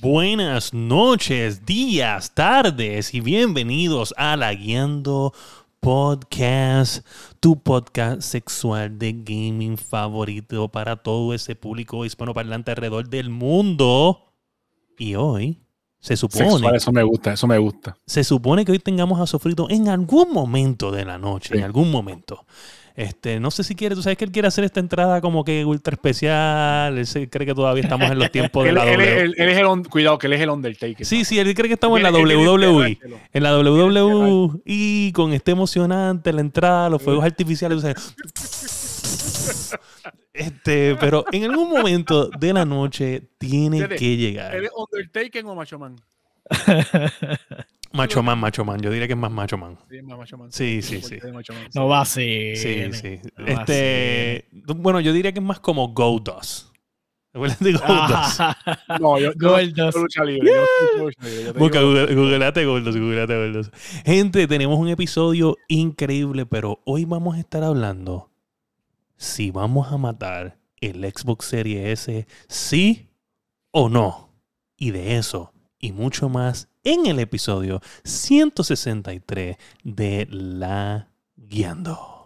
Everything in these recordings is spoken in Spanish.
buenas noches, días, tardes y bienvenidos a La Guiando Podcast, tu podcast sexual de gaming favorito para todo ese público hispanoparlante alrededor del mundo. Y hoy se supone. Sexual, eso me gusta, eso me gusta. Se supone que hoy tengamos a Sofrito en algún momento de la noche, Sí. en algún momento. Este, no sé si quiere, tú sabes que él quiere hacer esta entrada como que ultra especial. Él se cree que todavía estamos en los tiempos de la él- W. él- él es el, on- cuidado, que él es el Undertaker. Sí, sí, él cree que estamos en la WWE. él- En la WWE y con este emocionante, la entrada, los fuegos artificiales. o sea, este, pero en algún momento de la noche tiene que llegar. ¿Él es Undertaker o Macho Man? Macho man, macho man. Yo diría que es más macho man. Sí, más Macho Man. Sí, sí, sí. Man. No va así. Sí, sí. No Este, bueno, yo diría que es más como Goldust. ¿Te acuerdas de Goldust? Ah, No, yo, yo, Goldust. yo lucha libre. Yo, yo lucha libre, yo te Busca, googleate Goldust, googleate Goldust. Gente, tenemos un episodio increíble, pero hoy vamos a estar hablando si vamos a matar el Xbox Series S, sí o no. Y de eso y mucho más en el episodio 163 de La Guiando.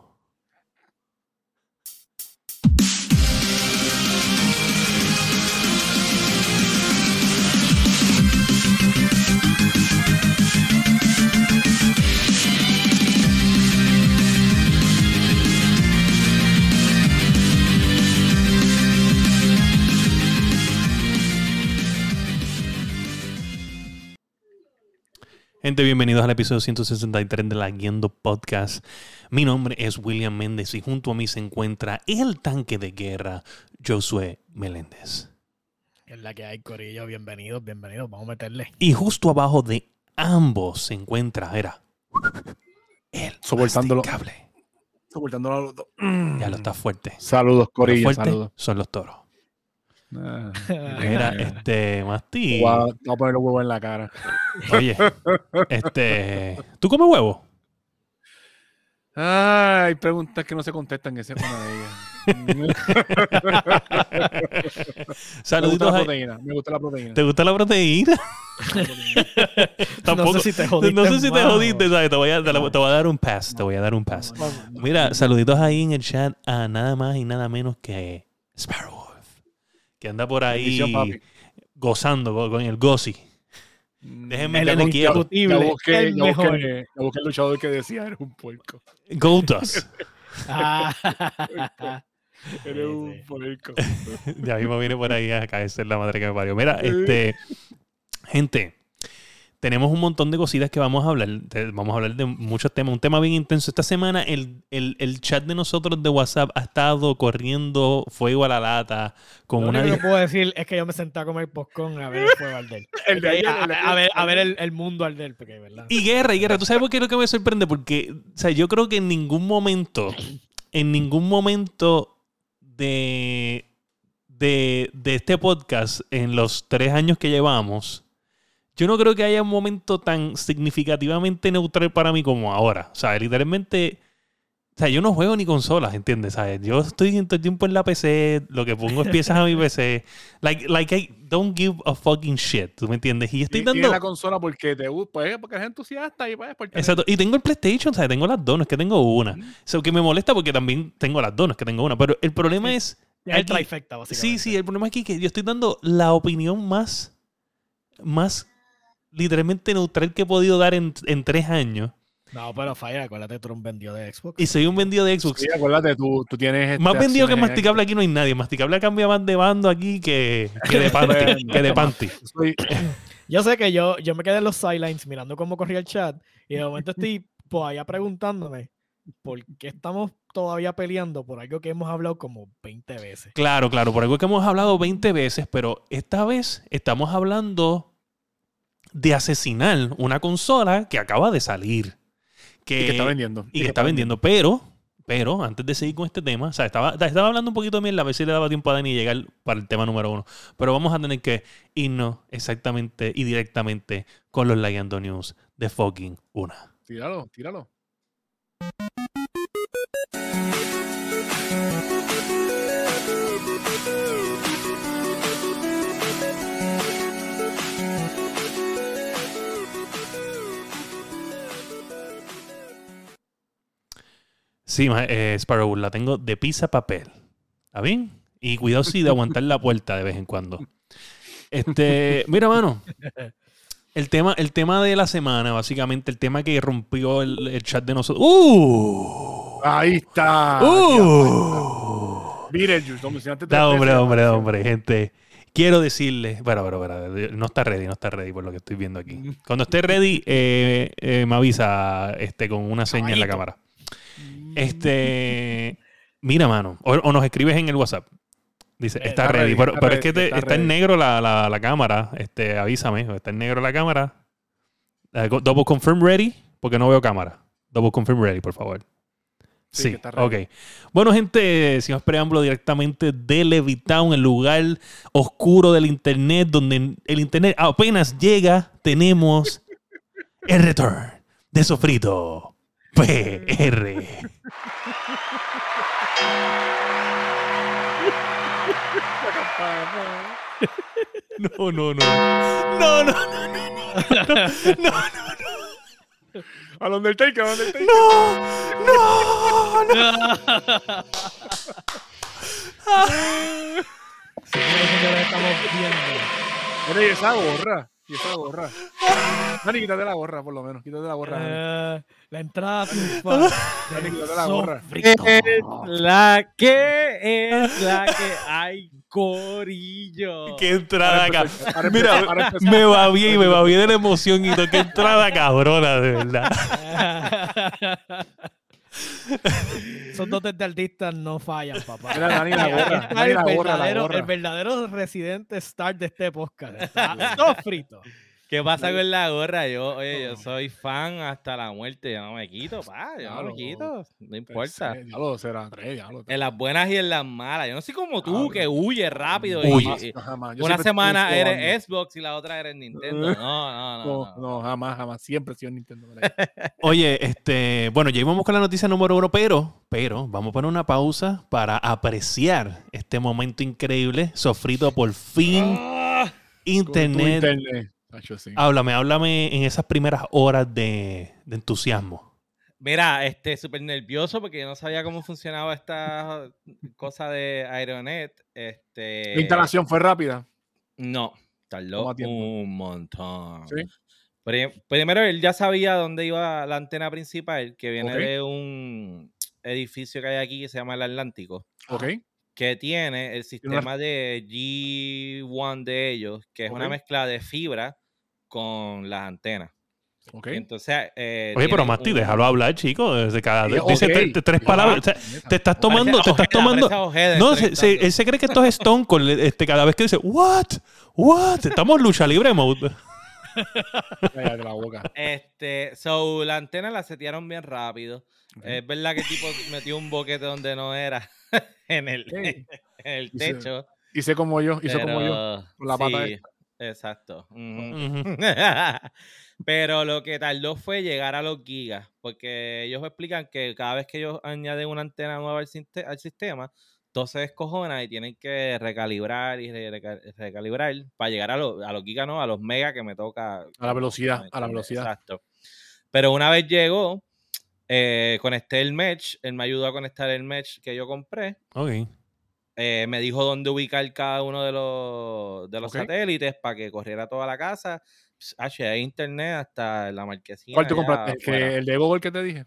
Gente, bienvenidos al episodio 163 de La Guiendo Podcast. Mi nombre es William Méndez y junto a mí se encuentra el tanque de guerra, Josué Meléndez. Es la que hay, Corillo. Bienvenidos, bienvenidos. Vamos a meterle. Y justo abajo de ambos se encuentra, era, el Soportándolo. Soportándolo a los dos. Ya lo está fuerte. Saludos, Lo Corillo. fuerte Saludos. son los toros. Ah, Mira, este, Masti. voy a- voy a poner los huevos en la cara. Oye, este, ¿tú comes huevo? Ay, hay preguntas que no se contestan, esa es una de ellas. me gusta Saluditos la a- proteína. Me gusta la proteína. ¿Te gusta la proteína? Tampoco. No sé si te jodiste. No sé si te jodiste, ¿sabes? Te voy, a, te la- te voy a dar un pass. Te voy a dar un pass. Mira, saluditos ahí en el chat a nada más y nada menos que Sparrowwolf. Que anda por ahí gozando con, el Gozi. Déjenme El quiero. indiscutible, Ya busqué, el ya mejor. busqué, ya busqué el luchador que decía eres un puerco. Goldust. Eres un puerco. ya mismo viene por ahí a caerse la madre que me parió. Mira, este. Gente. Tenemos un montón de cositas que vamos a hablar. Vamos a hablar de muchos temas. Un tema bien intenso. Esta semana el, el- el chat de nosotros de WhatsApp ha estado corriendo fuego a la lata con Lo una... único que puedo decir es que yo me senté a comer popcorn a ver el fuego arder. El a, ver, a ver el, el mundo arder, porque, ¿verdad? Y guerra, y guerra. ¿Tú sabes por qué es lo que me sorprende? Porque, o sea, yo creo que en ningún momento, en ningún momento de, de, de este podcast, en los tres años que llevamos, yo no creo que haya un momento tan significativamente neutral para mí como ahora. O sea, literalmente, o sea, yo no juego ni consolas, ¿entiendes? ¿Sabes? Yo estoy todo el tiempo en la PC, lo que pongo es piezas a mi PC. Like, like I don't give a fucking shit, ¿tú me entiendes? Y estoy Y- dando... Tienes la consola porque te gusta, pues, porque eres entusiasta y pues, porque Exacto. Y tengo el PlayStation, sea, tengo las es que tengo una. O sea, que me molesta porque también tengo las es que tengo una. Pero el problema Sí. es. Es el trifecta, básicamente. sí, sí, el problema aquí es que yo estoy dando la opinión más. más literalmente neutral que he podido dar en, en tres años. No, pero falla, acuérdate, tú eres un vendido de Xbox. Y soy un vendido de Xbox. Sí, acuérdate, tú, tú tienes. este, más vendido que masticable aquí no hay nadie. Masticable cambia más de bando aquí que, que de panty. que de panty. Soy- Yo sé que yo, yo me quedé en los sidelines mirando cómo corría el chat y de momento estoy por allá preguntándome por qué estamos todavía peleando por algo que hemos hablado como 20 veces. Claro, claro, por algo que hemos hablado 20 veces, pero esta vez estamos hablando de asesinar una consola que acaba de salir. Que, y que está vendiendo. y que está vendiendo. Pero, pero, antes de seguir con este tema, o sea, estaba, estaba hablando un poquito de mierda, a ver si le daba tiempo a Dani llegar para el tema número uno. Pero vamos a tener que irnos exactamente y directamente con los Layando News de fucking una. Tíralo, tíralo. Sí, eh, Sparrow, la tengo de pizza papel. ¿Está bien? Y cuidado sí de aguantar la puerta de vez en cuando. Este, mira, mano. El tema, el tema de la semana, básicamente, el tema que rompió el, el chat de nosotros. ¡Uh! Ahí está. ¡Uh! Beetlejuice, mencionaste Da, hombre, hombre, hombre, gente. Quiero decirle, bueno, pero, pero, no está ready, no está ready por lo que estoy viendo aquí. Cuando esté ready, eh, eh, me avisa este, con una seña en la cámara. Este, mira, mano, o, o nos escribes en el WhatsApp. Dice, está, está ready, ready, pero, está pero es que te- está está en negro la, la- la cámara. Este, avísame, está en negro la cámara. Eh, double confirm ready, porque no veo cámara. Double confirm ready, por favor. Sí, Sí, que está ready. ok. Bueno, gente, sin más preámbulo, directamente de Levitown, el lugar oscuro del internet, donde el internet apenas llega, tenemos el return de Sofrito PR. No, no, no. No, no, no, no. No, Al Undertaker, al Undertaker. no, no, no. Señores y señores, estamos viendo. Mira, esa gorra. Y esa gorra. Dani, quítate la gorra, por lo menos. Quítate la gorra. Dani. Eh, la entrada triunfal Dani, quítate la gorra. Es la que es la que hay corillo. Qué entrada acá. Para Mira, empezar, para empezar. me va bien, me va bien de la emoción y todo. Qué entrada cabrona, de verdad. Esos dotes de artistas no fallan, papá. Mira, Dani, la Aquí gorra. está Dani, el, la gorra, la verdadero, gorra. el verdadero residente star de este podcast. Está Sofrito. ¿Qué pasa con la gorra? Yo, oye, yo soy fan hasta la muerte. Yo no me quito, pa. Yo no me quito. No importa. Ya lo será, tres, ya lo En las buenas y en las malas. Yo no soy como tú, que huye rápido. y- una semana eres. Xbox y la otra eres Nintendo. No, no, no. No, jamás, jamás. Siempre he sido Nintendo. Oye, este, bueno, ya íbamos con la noticia número uno, pero, pero, vamos a poner una pausa para apreciar este momento increíble. Sofrito por fin, Ah, internet. Sí. Háblame, háblame en esas primeras horas de, de entusiasmo. Mira, este, súper nervioso porque yo no sabía cómo funcionaba esta cosa de Aeronet. Este, La instalación fue rápida. No, tardó un montón. Sí. Pri- Primero, él ya sabía dónde iba la antena principal, que viene de un edificio que hay aquí que se llama el Atlántico, Ok. que tiene el sistema de G1 de ellos, que es una mezcla de fibra con las antenas. Ok. Y Entonces, eh, Oye, pero Masti, un- déjalo hablar, chico. Desde cada, dice tres palabras. O sea, neta. te estás tomando, te estás tomando. No, se- se- entrevistando. él se cree que esto es Stone Cold este, cada vez que dice, ¿What? ¿What? Estamos lucha libre mode. La boca. Este, so, la antena la setearon bien rápido. Es verdad que el tipo metió un boquete donde no era en el, en el Hice- techo. Hice como yo, hizo como yo. con la pata sí, Exacto. Pero lo que tardó fue llegar a los gigas, porque ellos explican que cada vez que ellos añaden una antena nueva al, sistema, todo se descojona y tienen que recalibrar y re- reca- recalibrar para llegar a, los- a los gigas, no, a los megas que me toca. A la velocidad, ¿me a la velocidad. Exacto. Pero una vez llegó, eh, conecté el mesh, él me ayudó a conectar el mesh que yo compré. Ok. Eh, me dijo dónde ubicar cada uno de los, de los satélites para que corriera toda la casa. H, hay internet hasta la marquesina. ¿Cuál te allá compraste? ¿El, que, afuera. el de Google que te dije?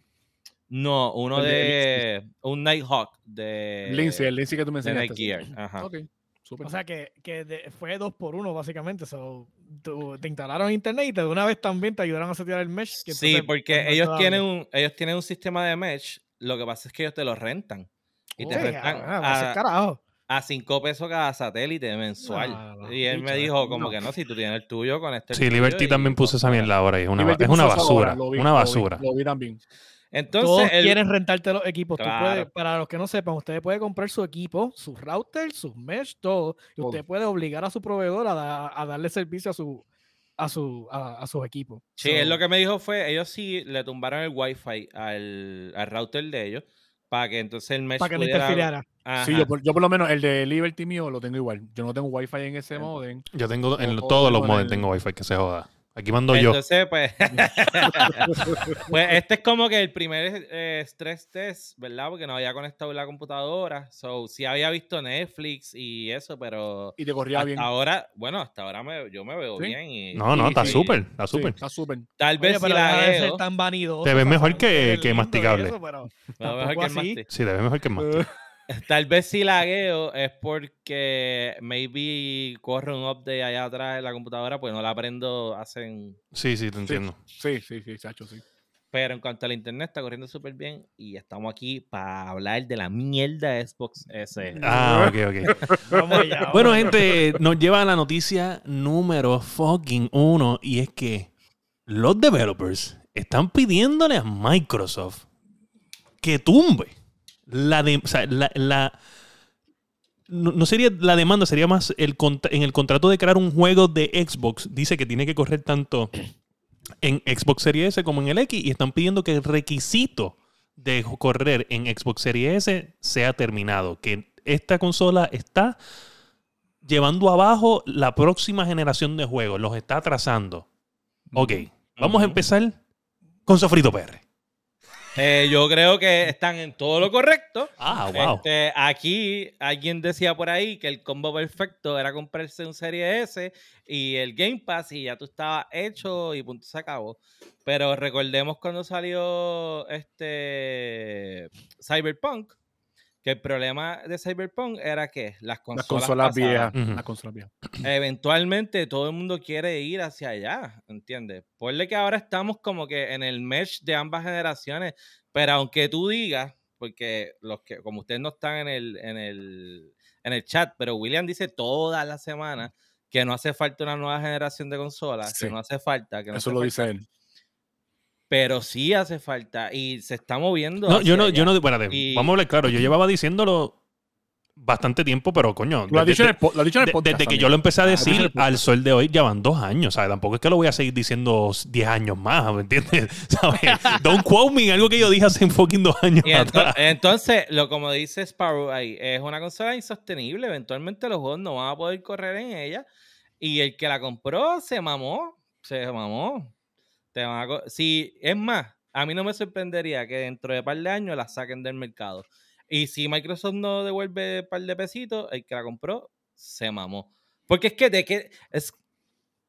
No, uno el de de. Un Nighthawk de. Lindsay, el Lindsay que tú me de enseñaste. Ajá. Ok, súper. O sea que, que de- fue dos por uno, básicamente. So, tú- te instalaron internet y de una vez también te ayudaron a setear el mesh. que Sí, porque pues, ellos tienen, un, ellos tienen un sistema de mesh. Lo que pasa es que ellos te lo rentan. Y te. Sí, rentan ah, va a a, 5 pesos cada satélite mensual. No, no, no, y él me dijo, como no. que no, si tú tienes el tuyo, con este. Sí, Liberty también puso esa mierda ahora y es una, Liberty es una basura. hora, lo vi, una lo vi, basura. Lo vi también. Entonces, Todos él- quieren rentarte los equipos. Tú Claro. puedes- para los que no sepan, usted puede comprar su equipo, su router, sus mesh, todo. Y usted Todo. puede obligar a su proveedor a, da- a darle servicio a su a su a, a sus equipos. Sí, él So, lo que me dijo fue, ellos sí le tumbaron el wifi al, al router de ellos para que entonces el mesh para que no pudiera- interfiriera. Sí, yo por, yo por lo menos el de Liberty mío lo tengo igual. Yo no tengo wifi en ese modem. Yo tengo en O- o todos los con modems el- tengo wifi que se joda. Aquí mando yo. Entonces, pues, pues este es como que el primer eh, stress test, ¿verdad? Porque no había conectado la computadora. So, sí había visto Netflix y eso, pero Y te corría hasta bien. ahora, bueno, hasta ahora me- yo me veo Sí. bien. Y, No, no, está súper, está Sí, súper. está súper. Tal vez Oye, si pero la deja de ser tan vanidoso. Te ves mejor que- que masticable. eso, pero veo mejor que el. Sí, te ves mejor que el Masti. Tal vez si lagueo es porque maybe corre un update allá atrás en la computadora, pues no la aprendo hacen. Sí, sí, te entiendo. Sí, sí, sí, chacho, sí. Pero en cuanto al internet, está corriendo súper bien y estamos aquí para hablar de la mierda de Xbox S. Ah, ok, ok. Vamos allá, vamos Bueno, gente, nos lleva a la noticia número fucking uno y es que los developers están pidiéndole a Microsoft que tumbe la de, o sea, la, la- no, no sería la demanda, sería más el contra- en el contrato de crear un juego de Xbox dice que tiene que correr tanto en Xbox Series S como en el X y están pidiendo que el requisito de correr en Xbox Series S sea terminado, que esta consola está llevando abajo la próxima generación de juegos, los está atrasando. Ok, vamos a empezar con Sofrito PR. Eh, yo creo que están en todo lo correcto. Ah, wow. Este, aquí alguien decía por ahí que el combo perfecto era comprarse un Serie S y el Game Pass y ya tú estabas hecho y punto se acabó. Pero recordemos cuando salió este Cyberpunk, que el problema de Cyberpunk era que las consolas, Las consolas pasadas, viejas. Las consolas viejas. eventualmente todo el mundo quiere ir hacia allá, ¿entiendes? Ponle que ahora estamos como que en el mesh de ambas generaciones, pero aunque tú digas, porque los que, como ustedes no están en el, en el, en el chat, pero William dice todas las semanas que no hace falta una nueva generación de consolas, Sí. que no hace falta, que no Eso hace lo falta, dice él. Pero sí hace falta y se está moviendo. No, yo no, yo no, espérate, Y- vamos a hablar claro, yo llevaba diciéndolo bastante tiempo, pero coño, Lo has dicho en el, po- lo has dicho en el de- podcast. desde que yo lo empecé a decir al sol de hoy ya van dos años, ¿sabes? Tampoco es que lo voy a seguir diciendo 10 años más, ¿me entiendes? ¿Sabes? Don't quote me algo que yo dije hace fucking dos años Y ento- atrás. entonces, lo como dice Sparrow ahí, es una consola insostenible. Eventualmente los juegos no van a poder correr en ella. Y el que la compró se mamó. Se mamó. Si, es más, a mí no me sorprendería que dentro de un par de años la saquen del mercado. Y si Microsoft no devuelve un par de pesitos, el que la compró se mamó. Porque es que de que es,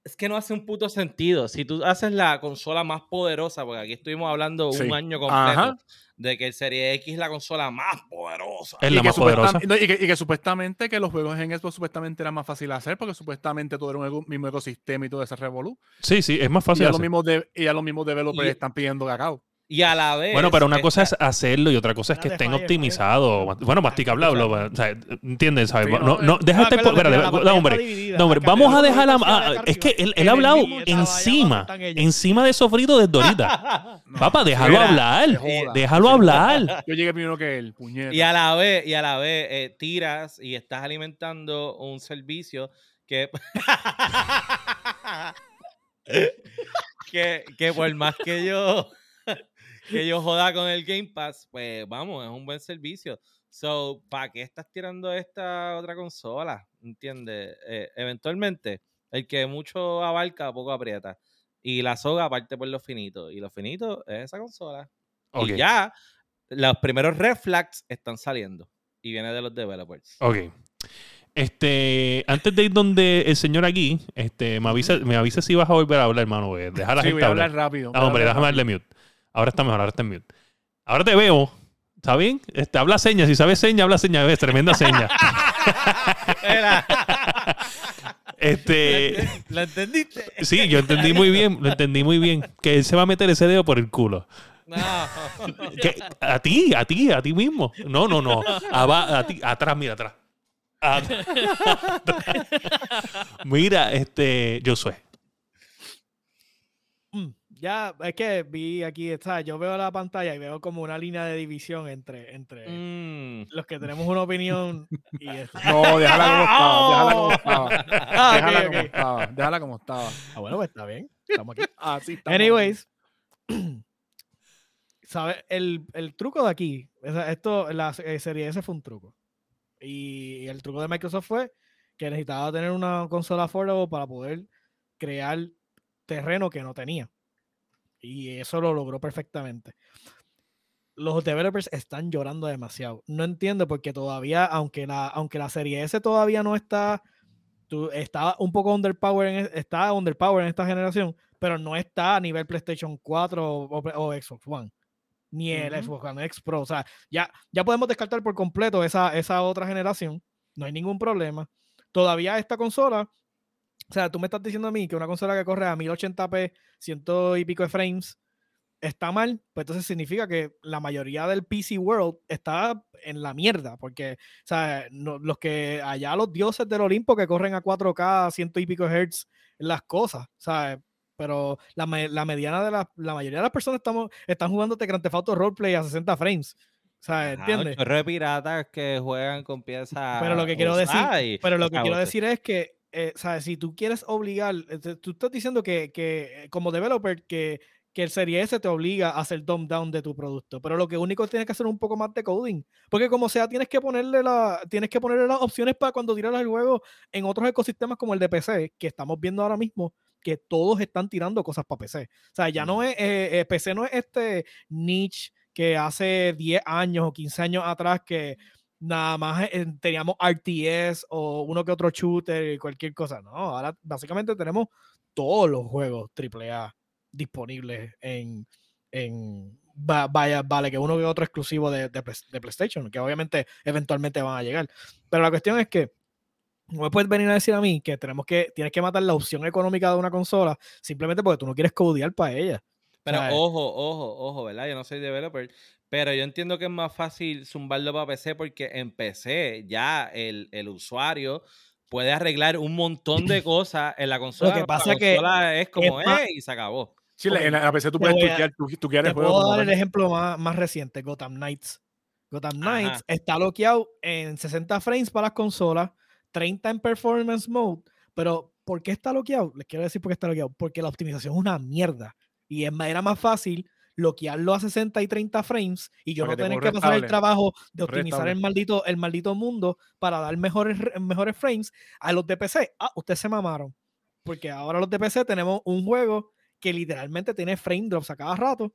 es que no hace un puto sentido. Si tú haces la consola más poderosa, porque aquí estuvimos hablando Sí. un año completo Ajá. de que el Serie X es la consola más poderosa. Es Y la que más poderosa. no, Y que, y que supuestamente que los juegos en Xbox supuestamente era más fácil de hacer porque supuestamente todo era un ego- mismo ecosistema y todo ese revolú. Sí, sí, es más Y fácil. ya, los hacer. de, y ya los mismos developers Y- están pidiendo cacao. Y a la vez. Bueno, pero una cosa es hacerlo y otra cosa es que estén Fire, optimizados. Bueno, masticable hablo. O sea, ¿entiendes? ¿sabes? No, no, no, eh, deja Ah, este. espérate, hombre. No, hombre, vamos a dejar la. ah, es que él, él ha hablado encima. Encima de sofrito de Dorita. No, Papá, déjalo Mira, hablar. Déjalo hablar. Yo llegué primero que él, puñeta. Y a la vez, y a la vez eh, tiras y estás alimentando un servicio que. que, que por más que yo que yo joda con el Game Pass, pues vamos, es un buen servicio. So, ¿para qué estás tirando esta otra consola? ¿Entiendes? Eh, eventualmente, el que mucho abarca, poco aprieta. Y la soga parte por lo finito. Y lo finito es esa consola. Y ya los primeros red flags están saliendo. Y viene de los developers. Ok. Este, antes de ir donde el señor aquí, este, me avisa, me avisa si vas a volver a hablar, hermano. porque Deja a la Sí, gente voy a hablar. hablar rápido. Ah, hombre, hablar déjame rápido. darle mute. Ahora está mejor, ahora está en mute. Ahora te veo. ¿Está bien? Este, habla señas. Si sabes señas, habla señas. Ves, tremenda seña. Este, ¿Lo entendiste? sí, yo entendí muy bien. Lo entendí muy bien. Que él se va a meter ese dedo por el culo. No. A ti, a ti, a ti mismo. No, no, no. Aba- a ti, atrás, mira, atrás. Atrás. mira, este, Josué. Mm, Ya, es que vi aquí, está, yo veo la pantalla y veo como una línea de división entre, entre Mm. los que tenemos una opinión y esto. No, déjala como estaba. Déjala como estaba. Ah, ok, déjala como estaba. Déjala como estaba. Ah, bueno, pues está bien. Estamos aquí. Así estamos. Anyways, ¿sabes? El, el truco de aquí, esto, la eh, serie S fue un truco. Y el truco de Microsoft fue que necesitaba tener una consola affordable para poder crear terreno que no tenía. Y eso lo logró perfectamente. Los developers están llorando demasiado. No entiendo porque todavía, aunque la, aunque la serie S todavía no está, tú, está un poco underpower en, e, está underpower en esta generación, pero no está a nivel PlayStation 4 o, o Xbox One ni el Xbox One X Pro. O sea, ya, ya podemos descartar por completo esa, esa otra generación. No hay ningún problema. Todavía esta consola, o sea, tú me estás diciendo a mí que una consola que corre a 1080p, ciento y pico de frames, está mal, pues entonces significa que la mayoría del PC World está en la mierda, porque, o sea, los que allá los dioses del Olimpo que corren a 4K, ciento y pico hertz, las cosas, ¿sabes? pero la, la mediana de la, la, mayoría de las personas estamos, están jugando Grand Theft Auto Roleplay a 60 frames. O sea, ¿entiendes? Hay piratas que juegan con piezas. Pero lo que quiero decir, pero lo que quiero decir es que, eh, ¿sabes? Si tú quieres obligar, eh, tú estás diciendo que, que como developer, que, que el Serie S te obliga a hacer dumb down de tu producto, pero lo que único tienes que hacer un poco más de coding, porque como sea tienes que ponerle la tienes que ponerle las opciones para cuando tiras el juego en otros ecosistemas como el de PC que estamos viendo ahora mismo, que todos están tirando cosas para PC. O sea, ya no es, eh, eh, PC no es este niche que hace 10 años o 15 años atrás que nada más eh, teníamos RTS o uno que otro shooter y cualquier cosa. No, ahora básicamente tenemos todos los juegos AAA disponibles en, en vaya, vale, que uno que otro exclusivo de, de, PlayStation, que obviamente eventualmente van a llegar. Pero la cuestión es que no me puedes venir a decir a mí que tenemos que, tienes que matar la opción económica de una consola simplemente porque tú no quieres codear para ella. Pero ojo, ojo, ojo, ¿verdad? Yo no soy developer, pero yo entiendo que es más fácil zumbarlo para PC porque en PC ya el, usuario puede arreglar un montón de cosas en la consola. Lo que pasa la consola que es como es, y se acabó. Sí, en la PC tú puedes tuquear, tú, quieres te puedo dar el ejemplo más, más, reciente, Gotham Knights. Gotham Knights está bloqueado en 60 frames para las consolas 30 en performance mode, pero ¿por qué está bloqueado? Les quiero decir por qué está bloqueado. Porque la optimización es una mierda. Y era más fácil bloquearlo a 60 y 30 frames y yo no tener que pasar el trabajo de optimizar el maldito, el maldito mundo para dar mejores, mejores frames a los de PC. Ah, ustedes se mamaron. Porque ahora los de PC tenemos un juego que literalmente tiene frame drops a cada rato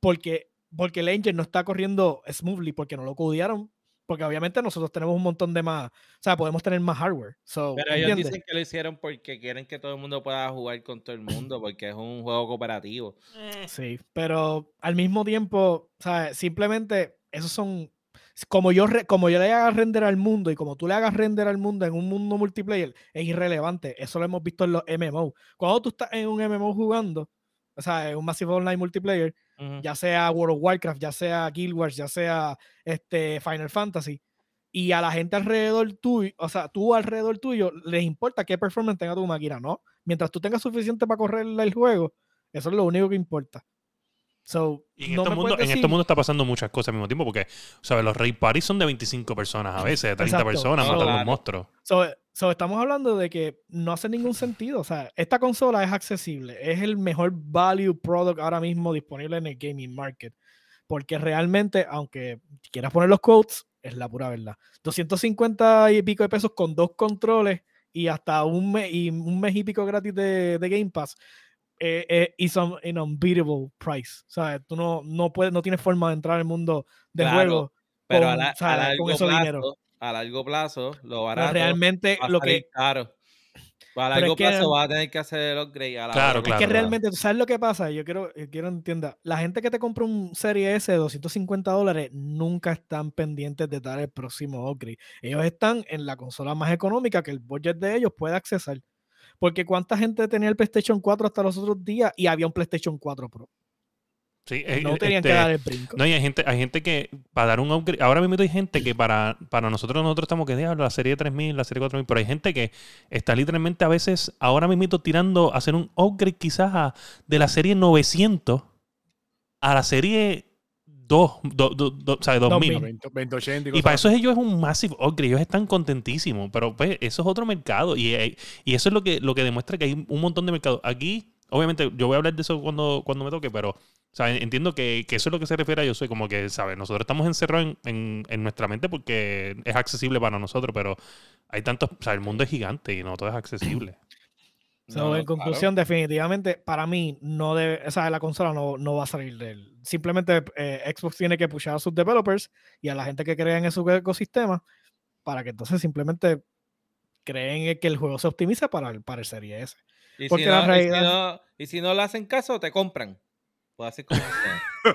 porque, porque el engine no está corriendo smoothly porque no lo codearon porque obviamente nosotros tenemos un montón de más, o sea, podemos tener más hardware. pero ellos dicen que lo hicieron porque quieren que todo el mundo pueda jugar con todo el mundo, porque es un juego cooperativo. Eh. Sí, pero al mismo tiempo, o sea, simplemente esos son, como yo, como yo le haga render al mundo y como tú le hagas render al mundo en un mundo multiplayer, es irrelevante. Eso lo hemos visto en los MMO. Cuando tú estás en un MMO jugando, o sea, en un Massive Online multiplayer, ya sea World of Warcraft, ya sea Guild Wars, ya sea este, Final Fantasy, y a la gente alrededor tuyo, o sea, tú alrededor tuyo, les importa qué performance tenga tu máquina, ¿no? Mientras tú tengas suficiente para correr el juego, eso es lo único que importa. So, y en, este mundo, en este mundo está pasando muchas cosas al mismo tiempo porque, ¿sabes? Los raid parties son de 25 personas a veces, de 30 personas matando a los monstruos. So, estamos hablando de que no hace ningún sentido. O sea, esta consola es accesible, es el mejor value product ahora mismo disponible en el gaming market. Porque realmente, aunque quieras poner los quotes, es la pura verdad. 250 y pico de pesos con dos controles y hasta un mes y, un mes y pico gratis de, de Game Pass eh, eh, is un, unbeatable price. ¿Sabes? Tú no, no, puedes, no tienes forma de entrar al mundo del juego pero con, a, largo plazo, dinero. A largo plazo, lo barato realmente va a lo que caro. A largo plazo va a tener que hacer el upgrade. A la claro, claro. Es que realmente, ¿tú sabes lo que pasa? Yo quiero, yo quiero entienda. La gente que te compra un Serie S de 250 dólares nunca están pendientes de dar el próximo upgrade. Ellos están en la consola más económica que el budget de ellos puede accesar. Porque cuánta gente tenía el PlayStation 4 hasta los otros días y había un PlayStation 4 Pro. Sí, no tenían que este, dar el brinco. No, y hay gente, hay gente que para dar un upgrade, ahora mismo hay gente que para, para nosotros, nosotros estamos que diablo, la serie 3000, la serie 4000, pero hay gente que está literalmente a veces ahora mismo tirando a hacer un upgrade quizás de la serie 900 a la serie 2, o sea, 2000. y, para eso ellos es un massive upgrade, ellos están contentísimos, pero pues eso es otro mercado y, eh, y eso es lo que, lo que demuestra que hay un montón de mercados. Aquí, obviamente, yo voy a hablar de eso cuando, cuando me toque, pero entiendo que, que, eso es lo que se refiere a yo soy como que, ¿sabes? Nosotros estamos encerrados en, en, nuestra mente porque es accesible para nosotros, pero hay tantos, o sea, el mundo es gigante y no todo es accesible. En conclusión, definitivamente, para mí, no debe, o sea, la consola no, no va a salir de él. Simplemente eh, Xbox tiene que pushar a sus developers y a la gente que crea en su ecosistema para que entonces simplemente creen que el juego se optimice para el, para el Serie S. Y, Porque si no, la y, si no, y si no le hacen caso, te compran. Pues así como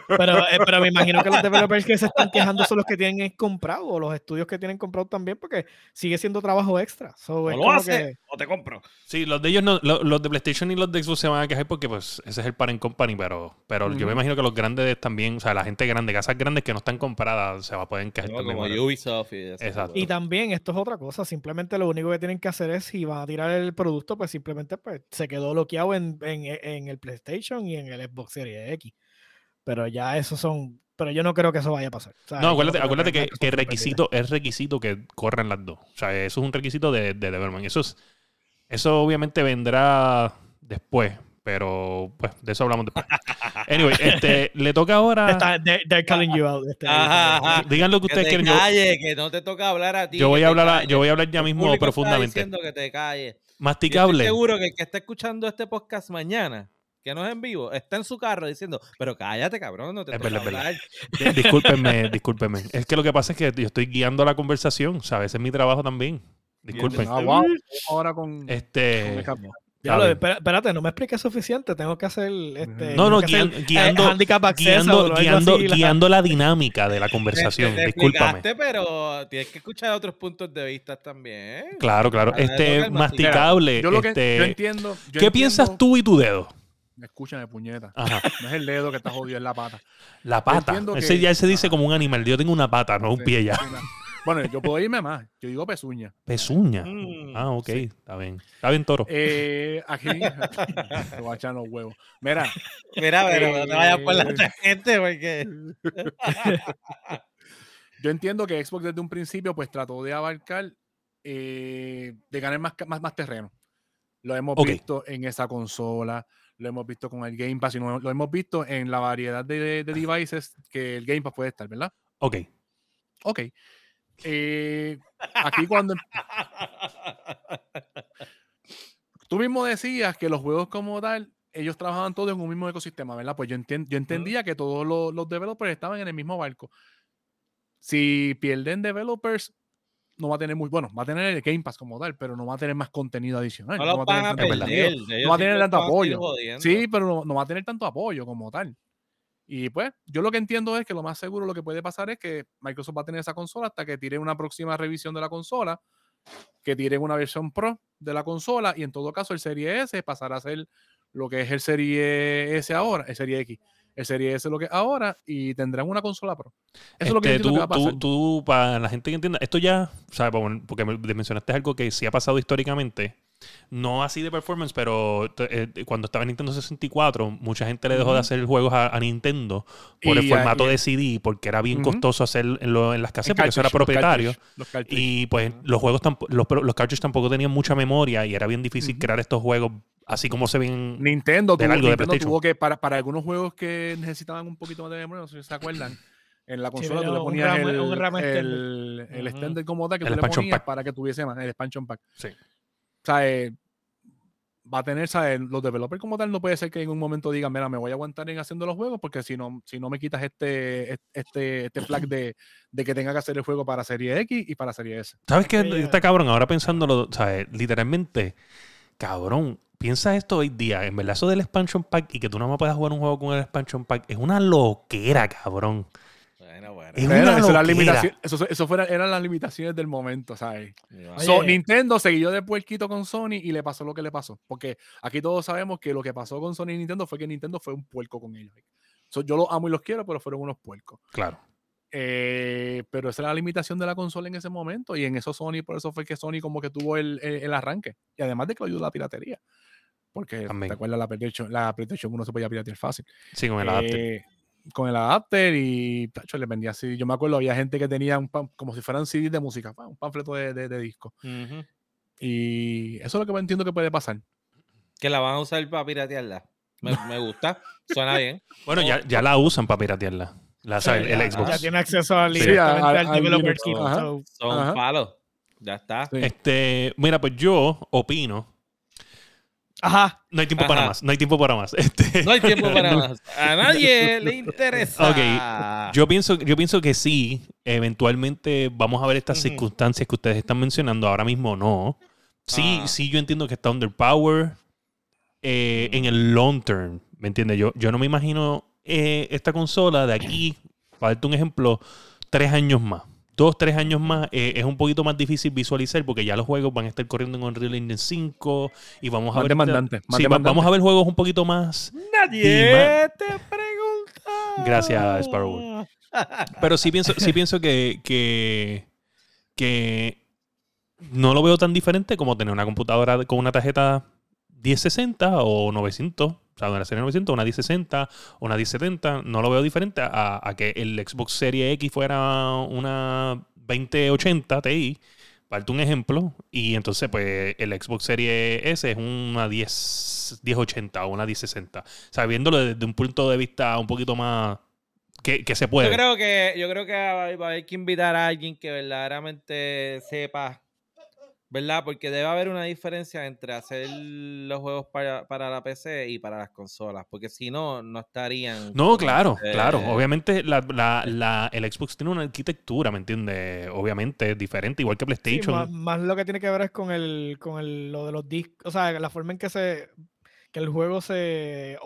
pero, eh, pero me imagino que los developers que se están quejando son los que tienen comprado o los estudios que tienen comprado también porque sigue siendo trabajo extra. o lo hace o te compro. Sí, los de ellos no, los, de PlayStation y los de Xbox se van a quejar porque pues ese es el parent company, pero, pero yo me imagino que los grandes también, o sea, la gente grande, casas grandes que no están compradas se va a poder quejar también. Como Ubisoft y Exacto. Y también esto es otra cosa, simplemente lo único que tienen que hacer es si van a tirar el producto, pues simplemente pues, se quedó bloqueado en, en, en el PlayStation y en el Xbox Series X. Pero ya eso son. Pero yo no creo que eso vaya a pasar. no, acuérdate, acuérdate que, que, requisito, es requisito que corran las dos. O sea, eso es un requisito de, de development. Eso es. Eso obviamente vendrá después. Pero, pues, de eso hablamos después. Anyway, este, le toca ahora. they're calling you out. Este, Digan lo que, ustedes quieren. Calle, que no te toca hablar a ti. Yo voy a hablar, yo voy a hablar ya mismo profundamente. Está diciendo que te calles. Masticable. Yo estoy seguro que el que está escuchando este podcast mañana que no es en vivo, está en su carro diciendo, pero cállate, cabrón, no te es verdad, Discúlpenme, discúlpenme. Es que lo que pasa es que yo estoy guiando la conversación, ¿sabes? Es mi trabajo también. Disculpen. Ah, wow. Ahora con. Este. espérate, no me expliques suficiente. Tengo que hacer. Este, no, no, guiando, guiando, guiando, la... dinámica de la conversación. Te, Discúlpame. pero tienes que escuchar otros puntos de vista también. Claro, claro. Este, masticable. Yo lo que este, yo entiendo. ¿Qué piensas tú y tu dedo? Escúchame, puñeta. No es el dedo que está jodido, es la pata. La pata. Ese ya se dice como un animal. Yo tengo una pata, no un pie ya. Bueno, yo puedo irme más. Yo digo pezuña. Pezuña. Mm. ah, ok. Está bien. Está bien, toro. Eh, aquí. te voy a echar los huevos. Mira. Mira, pero no te vayas por la eh, gente porque. yo entiendo que Xbox desde un principio pues trató de abarcar, eh, de ganar más, más, más terreno. Lo hemos visto en esa consola lo hemos visto con el Game Pass y lo hemos visto en la variedad de, devices que el Game Pass puede estar, ¿verdad? Ok. Ok. Eh, aquí cuando... Em Tú mismo decías que los juegos como tal, ellos trabajaban todos en un mismo ecosistema, ¿verdad? Pues yo, yo entendía que todos los, los developers estaban en el mismo barco. Si pierden developers, no va a tener muy, bueno, va a tener el Game Pass como tal, pero no va a tener más contenido adicional. No, va, a tener, no va a tener tanto apoyo. Sí, pero no, va a tener tanto apoyo como tal. Y pues, yo lo que entiendo es que lo más seguro lo que puede pasar es que Microsoft va a tener esa consola hasta que tire una próxima revisión de la consola, que tiren una versión Pro de la consola y en todo caso el Serie S pasará a ser lo que es el Serie S ahora, el Serie X el Serie S es lo que es ahora y tendrán una consola Pro. Eso es lo que, este, tú, que va a pasar. Tú, para la gente que entienda, esto ya, ¿sabes? Porque me mencionaste algo que sí ha pasado históricamente. No así de performance, pero eh, cuando estaba en Nintendo 64, mucha gente le dejó de hacer juegos a, Nintendo por el formato de CD, porque era bien costoso hacer en, las casas, porque eso era propietario. y pues los juegos los, los cartridges tampoco tenían mucha memoria y era bien difícil crear estos juegos así como se ven Nintendo, tuvo, Nintendo tuvo que para, para algunos juegos que necesitaban un poquito más de memoria, no sé si se acuerdan, en la consola tú le ponías el, el, el, extender como tal que tú le ponías para que tuviese más, el expansion pack. Sí. O sea, eh, va a tener, ¿sabes? Los developers como tal no puede ser que en un momento digan, mira, me voy a aguantar en haciendo los juegos porque si no, si no me quitas este, este, este flag de, de que tenga que hacer el juego para Serie X y para Serie S. ¿Sabes qué? Está cabrón, ahora pensándolo, ¿sabes? Literalmente, cabrón, piensa esto hoy día, en verdad eso del expansion pack y que tú no me puedas jugar un juego con el expansion pack es una loquera, cabrón. Bueno, bueno. Es una eso, eso, fuera, eran las limitaciones del momento, ¿sabes? Nintendo siguió de puerquito con Sony y le pasó lo que le pasó. Porque aquí todos sabemos que lo que pasó con Sony y Nintendo fue que Nintendo fue un puerco con ellos. yo los amo y los quiero, pero fueron unos puercos. Claro. Eh, pero esa era la limitación de la consola en ese momento. Y en eso Sony, por eso fue que Sony como que tuvo el, el, arranque. Y además de que lo ayudó la piratería. Porque te acuerdas la PlayStation, la PlayStation 1 se podía piratear fácil. Sí, con el adapter. Eh, con el adapter y tacho, le vendía así. Yo me acuerdo, había gente que tenía un como si fueran CDs de música, un panfleto de, de, disco. Y eso es lo que entiendo que puede pasar. Que la van a usar para piratearla. Me, me gusta, suena bien. Bueno, ya, ya la usan para piratearla. La, el, Xbox. Ya tiene acceso al, developer kit. Son palos. Ya está. Este, mira, pues yo opino Ajá. No hay tiempo para más. No hay tiempo para más. Este, no hay tiempo para más. A nadie le interesa. Ok. Yo pienso, yo pienso que sí. Eventualmente vamos a ver estas circunstancias que ustedes están mencionando. Ahora mismo no. Sí, ah. sí, yo entiendo que está underpower eh, en el long term. ¿Me entiendes? Yo, yo no me imagino eh, esta consola de aquí, para darte un ejemplo, tres años más dos, tres años más eh, es un poquito más difícil visualizar porque ya los juegos van a estar corriendo en Unreal Engine 5 y vamos a ver. Demandante, sí, vamos a ver juegos un poquito más. Nadie te pregunta. Gracias, Sparrow. Pero sí pienso, sí pienso que, que, que no lo veo tan diferente como tener una computadora con una tarjeta 1060 o 900 o sea, una serie 900, una 1060, una 1070, no lo veo diferente a, que el Xbox Series X fuera una 2080 Ti, falta un ejemplo, y entonces pues el Xbox Series S es una 10, 1080 o una 1060. O sea, viéndolo desde un punto de vista un poquito más que, que, se puede. Yo creo que, yo creo que va a haber que invitar a alguien que verdaderamente sepa ¿verdad? Porque debe haber una diferencia entre hacer los juegos para, la PC y para las consolas, porque si no, no estarían... No, claro, claro. Obviamente la, el Xbox tiene una arquitectura, ¿me entiendes? Obviamente es diferente, igual que PlayStation. más, lo que tiene que ver es con el con el, lo de los discos, o sea, la forma en que se que el juego se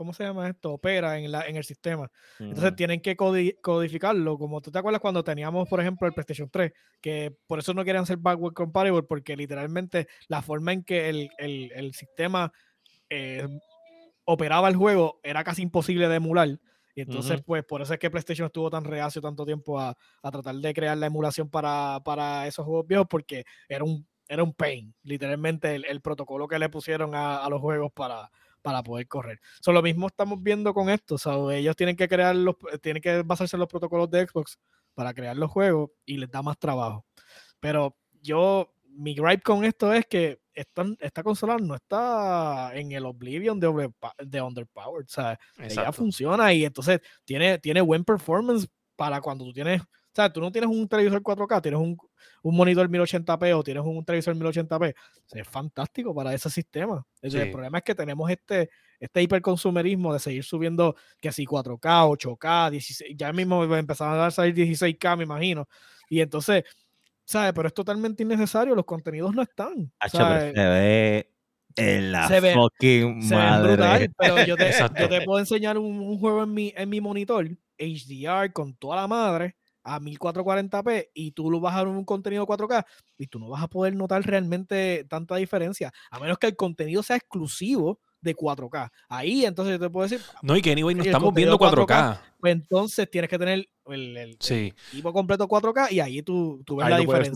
¿cómo se llama esto? Opera en, la, en el sistema. Entonces tienen que codificarlo, como tú te acuerdas cuando teníamos, por ejemplo, el PlayStation 3, que por eso no querían ser backward compatible, porque literalmente la forma en que el, sistema eh, operaba el juego era casi imposible de emular. Y entonces, pues, por eso es que PlayStation estuvo tan reacio tanto tiempo a, tratar de crear la emulación para, esos juegos viejos, porque era un, era un pain, literalmente, el, protocolo que le pusieron a los juegos para, para poder correr. So, lo mismo estamos viendo con esto. So, ellos tienen que crear los, tienen que basarse en los protocolos de Xbox para crear los juegos y les da más trabajo. Pero yo, mi gripe con esto es que esta, esta consola no está en el Oblivion de, de Underpowered. O sea, ella funciona y entonces tiene, tiene buen performance para cuando tú tienes o sea, tú no tienes un televisor 4K, tienes un, un monitor 1080p o tienes un televisor 1080p. es fantástico para ese sistema. El problema es que tenemos este, este hiperconsumerismo de seguir subiendo que si 4K, 8K, 16, ya mismo empezaron a salir 16K, me imagino. Y entonces, ¿sabes? Pero es totalmente innecesario, los contenidos no están. se ve en la fucking madre. pero yo te, yo te, puedo enseñar un, un, juego en mi, en mi monitor, HDR, con toda la madre, a 1440p y tú lo vas a un contenido 4K y tú no vas a poder notar realmente tanta diferencia, a menos que el contenido sea exclusivo de 4K. Ahí entonces yo te puedo decir. No, y que anyway, no estamos viendo 4K. pues entonces tienes que tener el, equipo completo 4K y ahí tú, tú ves la diferencia.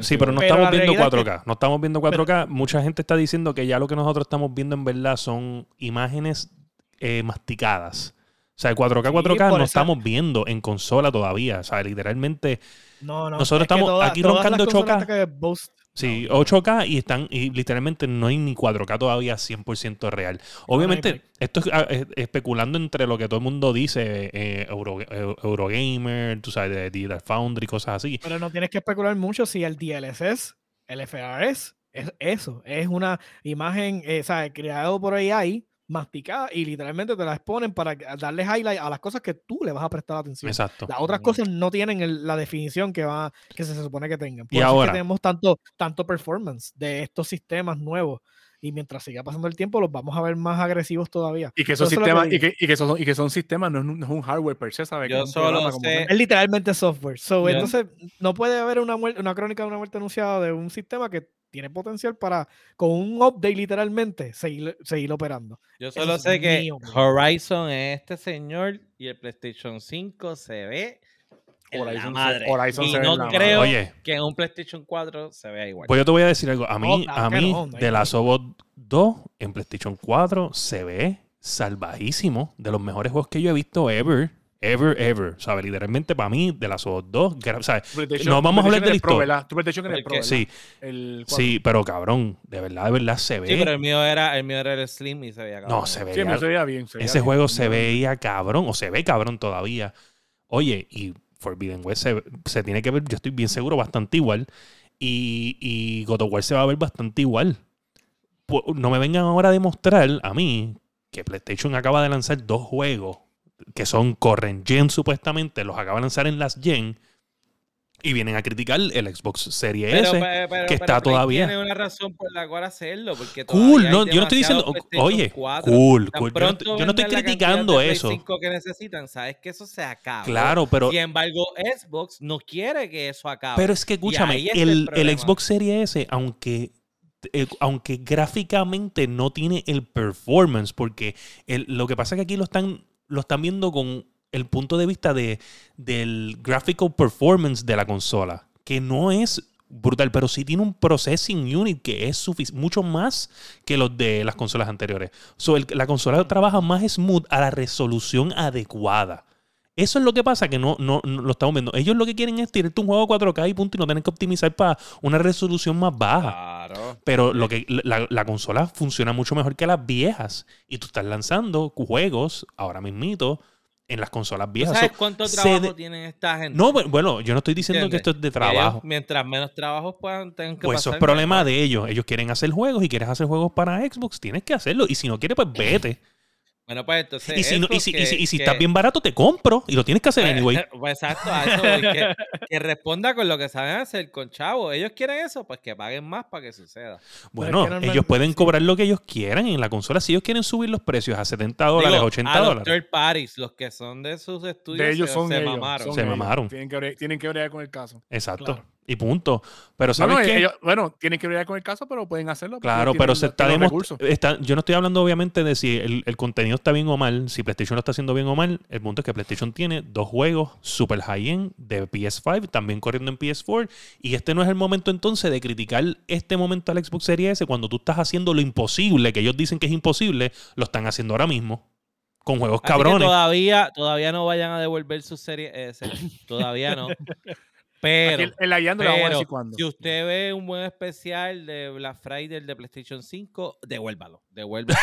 sí, pero no estamos viendo 4K. No estamos viendo 4K. Mucha gente está diciendo que ya lo que nosotros estamos viendo en verdad son imágenes eh, masticadas. O sea, 4K, 4K no estamos viendo en consola todavía. O sea, literalmente. No, no, nosotros estamos aquí roncando 8K. Sí, 8K y están, y literalmente no hay ni 4K todavía 100% real. Obviamente, esto ah, es, especulando entre lo que todo el mundo dice, eh, eh, Eurogamer, tú sabes, de Digital Foundry, cosas así. Pero no tienes que especular mucho si el DLSS, el FRS, es eso, es una imagen, eh, ¿sabes? Creado por AI masticada y literalmente te la exponen para darle highlight a las cosas que tú le vas a prestar atención. Exacto. Las otras cosas no tienen la definición que va que se, supone que tengan. Por y eso ahora tenemos tanto, tanto performance de estos sistemas nuevos y mientras siga pasando el tiempo los vamos a ver más agresivos todavía. Y que esos sistemas y que, y que, son, y que son sistemas, no es, un, hardware per se, ¿sabes? Yo solo sé... Es literalmente software. So, Entonces, no puede haber una, una crónica de una muerte anunciada de un sistema que tiene potencial para, con un update literalmente, seguir, seguir operando. Yo solo sé que Horizon es este señor y el PlayStation 5 se ve Horizon, madre. Horizon y no creo que en un PlayStation 4 se vea igual. Pues yo te voy a decir algo. A mí, a mí de la Sobot 2 en PlayStation 4 se ve salvajísimo. De los mejores juegos que yo he visto ever. Ever, ever. ¿Sabes? Literalmente para mí, de las dos, ¿sabes? No vamos a hablar de la historia. Tu PlayStation en el Pro, Sí. sí, pero cabrón, de verdad, de verdad se ve. Sí, pero el mío era el, mío era el Slim y se veía cabrón. No, se veía, sí, se veía bien. ese juego se veía cabrón, o se ve cabrón todavía. Oye, y Forbidden West se, tiene que ver, yo estoy bien seguro, bastante igual. Y, y God of War se va a ver bastante igual no me vengan ahora a demostrar a mí que PlayStation acaba de lanzar dos juegos que son corren gen supuestamente, los acaba de lanzar en las gen y vienen a criticar el Xbox Series S, que está todavía. Tiene una razón por la cual hacerlo. Porque cool, no, yo no estoy diciendo. Oye, cool, cool. Yo, no estoy criticando eso. que necesitan, sabes que eso se acaba. Claro, pero. Sin embargo, Xbox no quiere que eso acabe. Pero es que escúchame, el, el, Xbox Series S, aunque eh, aunque gráficamente no tiene el performance, porque lo que pasa es que aquí lo están, lo están viendo con el punto de vista de, del graphical performance de la consola, que no es brutal, pero sí tiene un processing unit que es mucho más que los de las consolas anteriores. la consola trabaja más smooth a la resolución adecuada. Eso es lo que pasa, que no, no, lo estamos viendo. Ellos lo que quieren es tirarte un juego 4K y punto y no tienen que optimizar para una resolución más baja. Pero lo que, la, la, consola funciona mucho mejor que las viejas. Y tú estás lanzando juegos, ahora mismito, en las consolas viejas. ¿Sabes cuánto trabajo tienen esta gente? No, bueno, yo no estoy diciendo que esto es de trabajo. mientras menos trabajos puedan tener que Pues eso es problema de ellos. Ellos quieren hacer juegos y quieres hacer juegos para Xbox, tienes que hacerlo. Y si no quieres, pues vete. Bueno, pues entonces. Y si, y si, y si, estás bien barato, te compro y lo tienes que hacer pues, anyway. Pues exacto, a eso, que, que, responda con lo que saben hacer con chavo. Ellos quieren eso, pues que paguen más para que suceda. Bueno, ellos pueden cobrar lo que ellos quieran en la consola. Si ellos quieren subir los precios a 70 dólares, 80 dólares. Los third parties, los que son de sus estudios, de ellos son se, mamaron. se mamaron. Tienen que, tienen que bregar con el caso. Exacto y punto. Pero ¿sabes qué? bueno, tienen que ver con el caso, pero pueden hacerlo. Claro, pero se está demostrando. Yo no estoy hablando, obviamente, de si el, contenido está bien o mal, si PlayStation lo está haciendo bien o mal. El punto es que PlayStation tiene dos juegos super high-end de PS5, también corriendo en PS4. Y este no es el momento entonces de criticar este momento al Xbox Series S cuando tú estás haciendo lo imposible, que ellos dicen que es imposible, lo están haciendo ahora mismo con juegos cabrones. todavía, todavía no vayan a devolver su serie S. Todavía no. Pero, si usted ve un buen especial de Black Friday de PlayStation 5, devuélvalo. Devuelve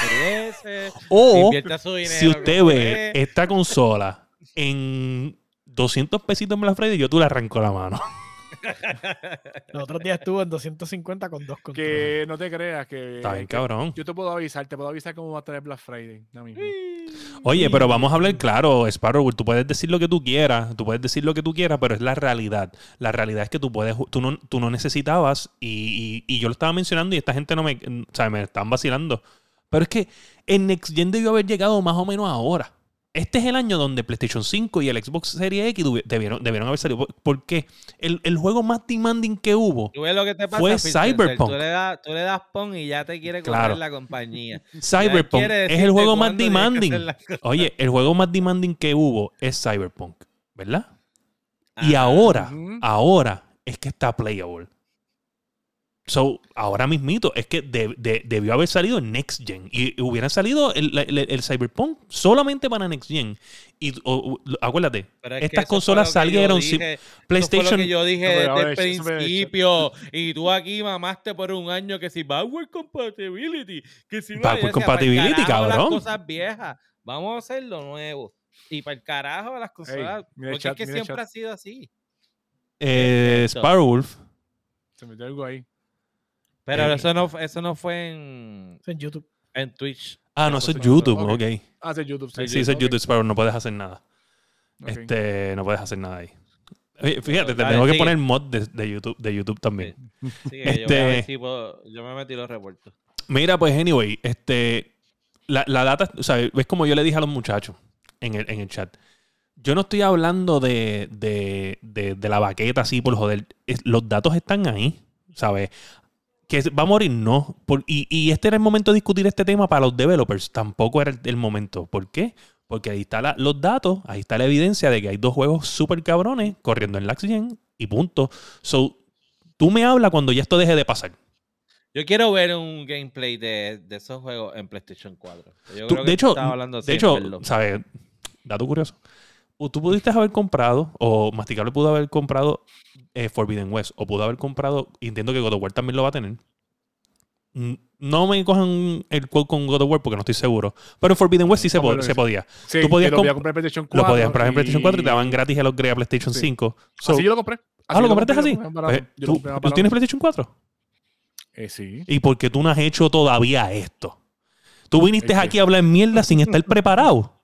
S. o si usted ve esta consola en 200 pesitos en Black Friday, yo tú le arranco la mano. Los otros días estuvo en 250 con dos controles. Que no te creas que. Está bien, cabrón. Yo te puedo avisar, te puedo avisar cómo va a tener Black Friday. Oye, pero vamos a hablar claro, Sparrow. Tú puedes decir lo que tú quieras, tú puedes decir lo que tú quieras, pero es la realidad. La realidad es que tú puedes, tú no, tú no necesitabas, y, y, yo lo estaba mencionando y esta gente no me, o sea, me están vacilando. Pero es que el Next Gen debió haber llegado más o menos ahora. Este es el año donde PlayStation 5 y el Xbox Series X debieron, debieron haber salido. Porque el, el juego más demanding que hubo fue Cyberpunk. Tú le, das, tú le das pon y ya te quiere comprar la compañía. Cyberpunk es el juego más demanding. Oye, el juego más demanding que hubo es Cyberpunk, ¿verdad? y ahora, ahora es que está playable. So, ahora mismito, es que debió haber salido en Next Gen. Y hubiera salido el, Cyberpunk solamente para Next Gen. Y acuérdate, estas consolas salieron sin PlayStation. Fue lo que yo dije desde el principio. Y tú aquí mamaste por un año que si backward compatibility. Que si backward compatibility, cabrón. Las cosas viejas. Vamos a hacer lo nuevo. Y para el carajo las cosas. porque es que siempre ha sido así. Eh, Sparrowwolf. Se metió algo ahí. Pero eh, eso, no, eso no fue en, en YouTube. En Twitch. Ah, no, eso es YouTube, ok. Ah, es YouTube. Sí, sí, eso es YouTube, pero no puedes hacer nada. Este, no puedes hacer nada ahí. Fíjate, te tengo que poner mod de, YouTube, de YouTube también. Sí, este, yo, yo me metí los revueltos. Mira, pues, anyway, este, la, la data, o sea, ves como yo le dije a los muchachos en el, en el chat. Yo no estoy hablando de, de, de, de la baqueta así por joder. los datos están ahí, ¿sabes? Que va a morir, no. y, este era el momento de discutir este tema para los developers. Tampoco era el, momento. ¿Por qué? Porque ahí están los datos, ahí está la evidencia de que hay dos juegos súper cabrones corriendo en la Gen y punto. So, tú me hablas cuando ya esto deje de pasar. Yo quiero ver un gameplay de, esos juegos en PlayStation 4. de hecho, hablando de hecho, ¿sabes? Dato curioso. Tú pudiste haber comprado, o Masticable pudo haber comprado eh, Forbidden West. O pudo haber comprado, entiendo que God of War también lo va a tener. No me cojan el quote con God of War porque no estoy seguro. Pero en Forbidden West sí se, se podía. Sí, Tú podías lo comprar en PlayStation 4. Lo podías comprar en PlayStation 4 y te daban gratis el upgrade a PlayStation 5. así yo lo compré. ah, ¿lo compraste así? Pues, ¿Tú, tienes PlayStation 4? Eh, sí. ¿Y por qué tú no has hecho todavía esto? Tú viniste aquí a hablar mierda sin estar preparado.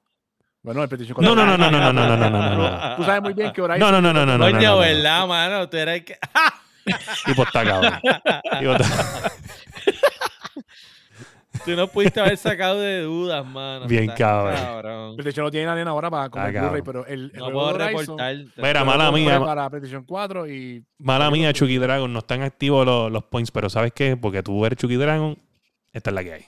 Bueno, el petición No, no, no, no, no, no, no, no, no, no. Tú sabes muy bien que Horizon. No, no, no, no, no. no, Coño, ¿verdad, mano? Tú eres que. Tipo está cabrón. Tú no pudiste haber sacado de dudas, mano. Bien cabrón. cabrón. PlayStation no tiene la nena ahora para comer Ah, Blu-ray, pero el, el No puedo Horizon, reportar. Mira, mala mía. Para PlayStation 4 y. Mala mía, Chucky Dragon. No están activos los, los points, pero ¿sabes qué? Porque tú eres Chucky Dragon, esta es la que hay.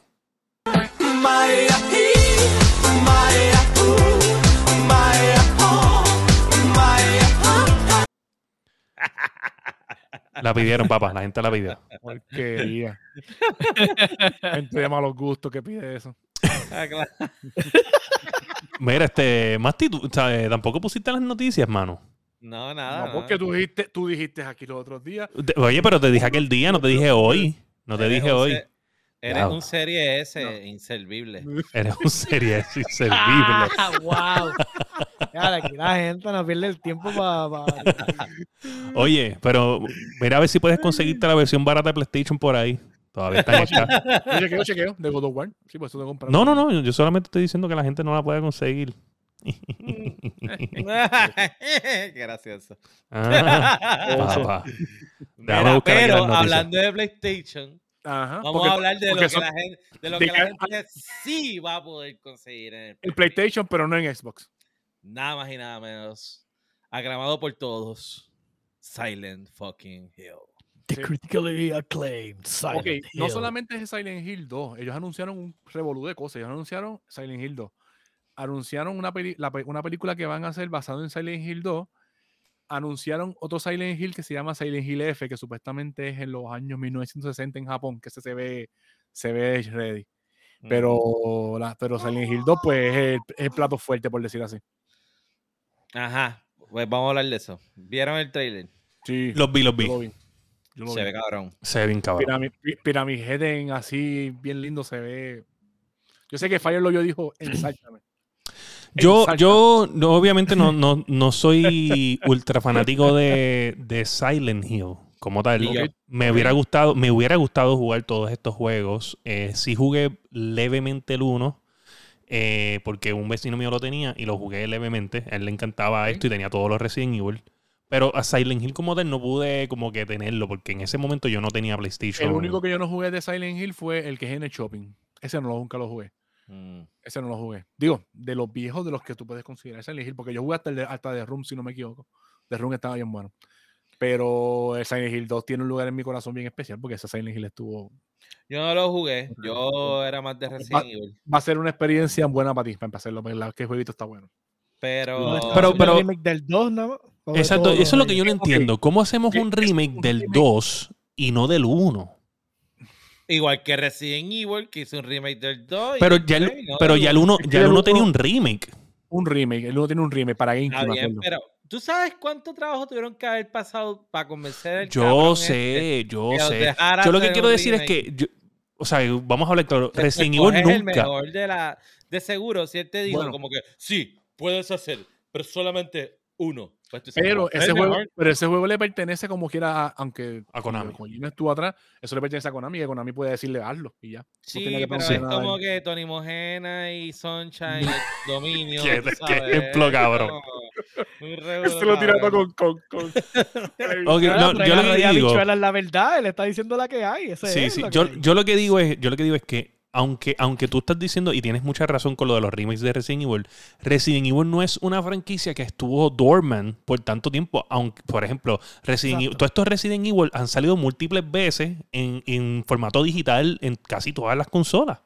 La pidieron, papá. La gente la pidió. Porquería. Gente de malos gustos que pide eso. Ah, claro. Mira, este, Masti, tú, ¿sabes? tampoco pusiste las noticias, mano. No, nada. No, porque tú dijiste, tú dijiste aquí los otros días. Oye, pero te dije aquel día, no te dije hoy. No te Eres dije hoy. Eres un serie S inservible. Eres un serie inservible. Ah, wow. Claro, aquí la gente no pierde el tiempo para. Oye, pero mira a ver si puedes conseguirte la versión barata de PlayStation por ahí. Todavía está. Yo chequeo, chequeo, de God of War. Sí, pues eso te. No, no, no. Yo solamente estoy diciendo que la gente no la puede conseguir. Qué gracioso. Ah, Mira, pero hablando de PlayStation, Ajá. vamos porque a hablar de lo, que son la gente, de lo de que la gente sí va a poder conseguir en el PlayStation, pero no en Xbox. Nada más y nada menos. Aclamado por todos. Silent fucking Hill. The critically acclaimed Silent no Hill. solamente es Silent Hill 2, ellos anunciaron un revolú de cosas. Ellos anunciaron Silent Hill 2. Anunciaron una, peli- la una película que van a hacer basado en Silent Hill 2. Anunciaron otro Silent Hill que se llama Silent Hill F, que supuestamente es en los años 1960 en Japón, que ese se ve, se ve ready. Mm. Pero, la, pero Silent Hill 2, pues es el, es el plato fuerte, por decir así. Ajá. Pues vamos a hablar de eso. ¿Vieron el trailer? Sí, Los vi, los yo vi. lo vi. Yo lo Se vi. ve cabrón. Se ve bien cabrón. Pyramid, Pi- Pyramid Head en así bien lindo se ve. Yo sé que Fire lo yo dijo, ensáltame. Yo, yo no, obviamente no, no, no soy ultra fanático de, de Silent Hill como tal. Me hubiera gustado, me hubiera gustado jugar todos estos juegos. Eh, sí jugué levemente el 1. eh, porque un vecino mío lo tenía y lo jugué levemente. A él le encantaba esto y tenía todos los Resident Evil. Pero a Silent Hill como tal no pude como que tenerlo porque en ese momento yo no tenía PlayStation. El único que yo no jugué de Silent Hill fue el que es en el shopping. Ese no lo, nunca lo jugué. Mm. Ese no lo jugué. Digo, de los viejos de los que tú puedes considerar Silent Hill, porque yo jugué hasta, el de, hasta de Room, si no me equivoco. De Room estaba bien bueno. Pero el Silent Hill 2 tiene un lugar en mi corazón bien especial porque ese Silent Hill estuvo. Yo no lo jugué. Yo era más de Resident Evil. Va a ser una experiencia buena para ti, para empezarlo, porque la- que el jueguito está bueno. Pero. Pero- ¿Un pero- remake del 2 nada más? ¿O de Exacto, eso es lo que yo no entiendo. ¿Cómo hacemos ¿Qué un remake del remake? 2 y no del 1? Igual que Resident Evil, que hizo un remake del 2. y Pero ya el, 3, ¿no? pero ya el 1 Es que ya el uno tenía un remake. Un remake, el uno tiene un remake para GameCube. Bien, pero ¿tú sabes cuánto trabajo tuvieron que haber pasado para convencer al Yo este sé, yo que los sé. Yo lo que quiero decir es remake? que, yo- o sea, vamos a hablar claro, Resident Evil escoges el nunca. mejor de la de seguro si él te dijo Bueno. como que sí puedes hacer pero solamente uno Pero "Pues, ese, el juego, mejor". pero ese juego le pertenece como quiera, aunque A Konami. Kojima estuvo atrás, eso le pertenece a Konami, que Konami puede decirle hazlo y ya. sí que pero es como ahí. que Tony Mojena y Sunshine y Dominio Qué- ejemplo, cabrón. Se lo tira todo cabrón. con. con, con- Ok, Claro, no, pero yo lo la que digo. la verdad, él está diciendo la que hay. Ese Sí, es sí. Yo, yo lo que digo es, yo lo que digo es que aunque, aunque tú estás diciendo, y tienes mucha razón con lo de los remakes de Resident Evil, Resident Evil no es una franquicia que estuvo dormant por tanto tiempo. Aunque, por ejemplo, Resident Evil, todos estos Resident Evil han salido múltiples veces en, en formato digital en casi todas las consolas.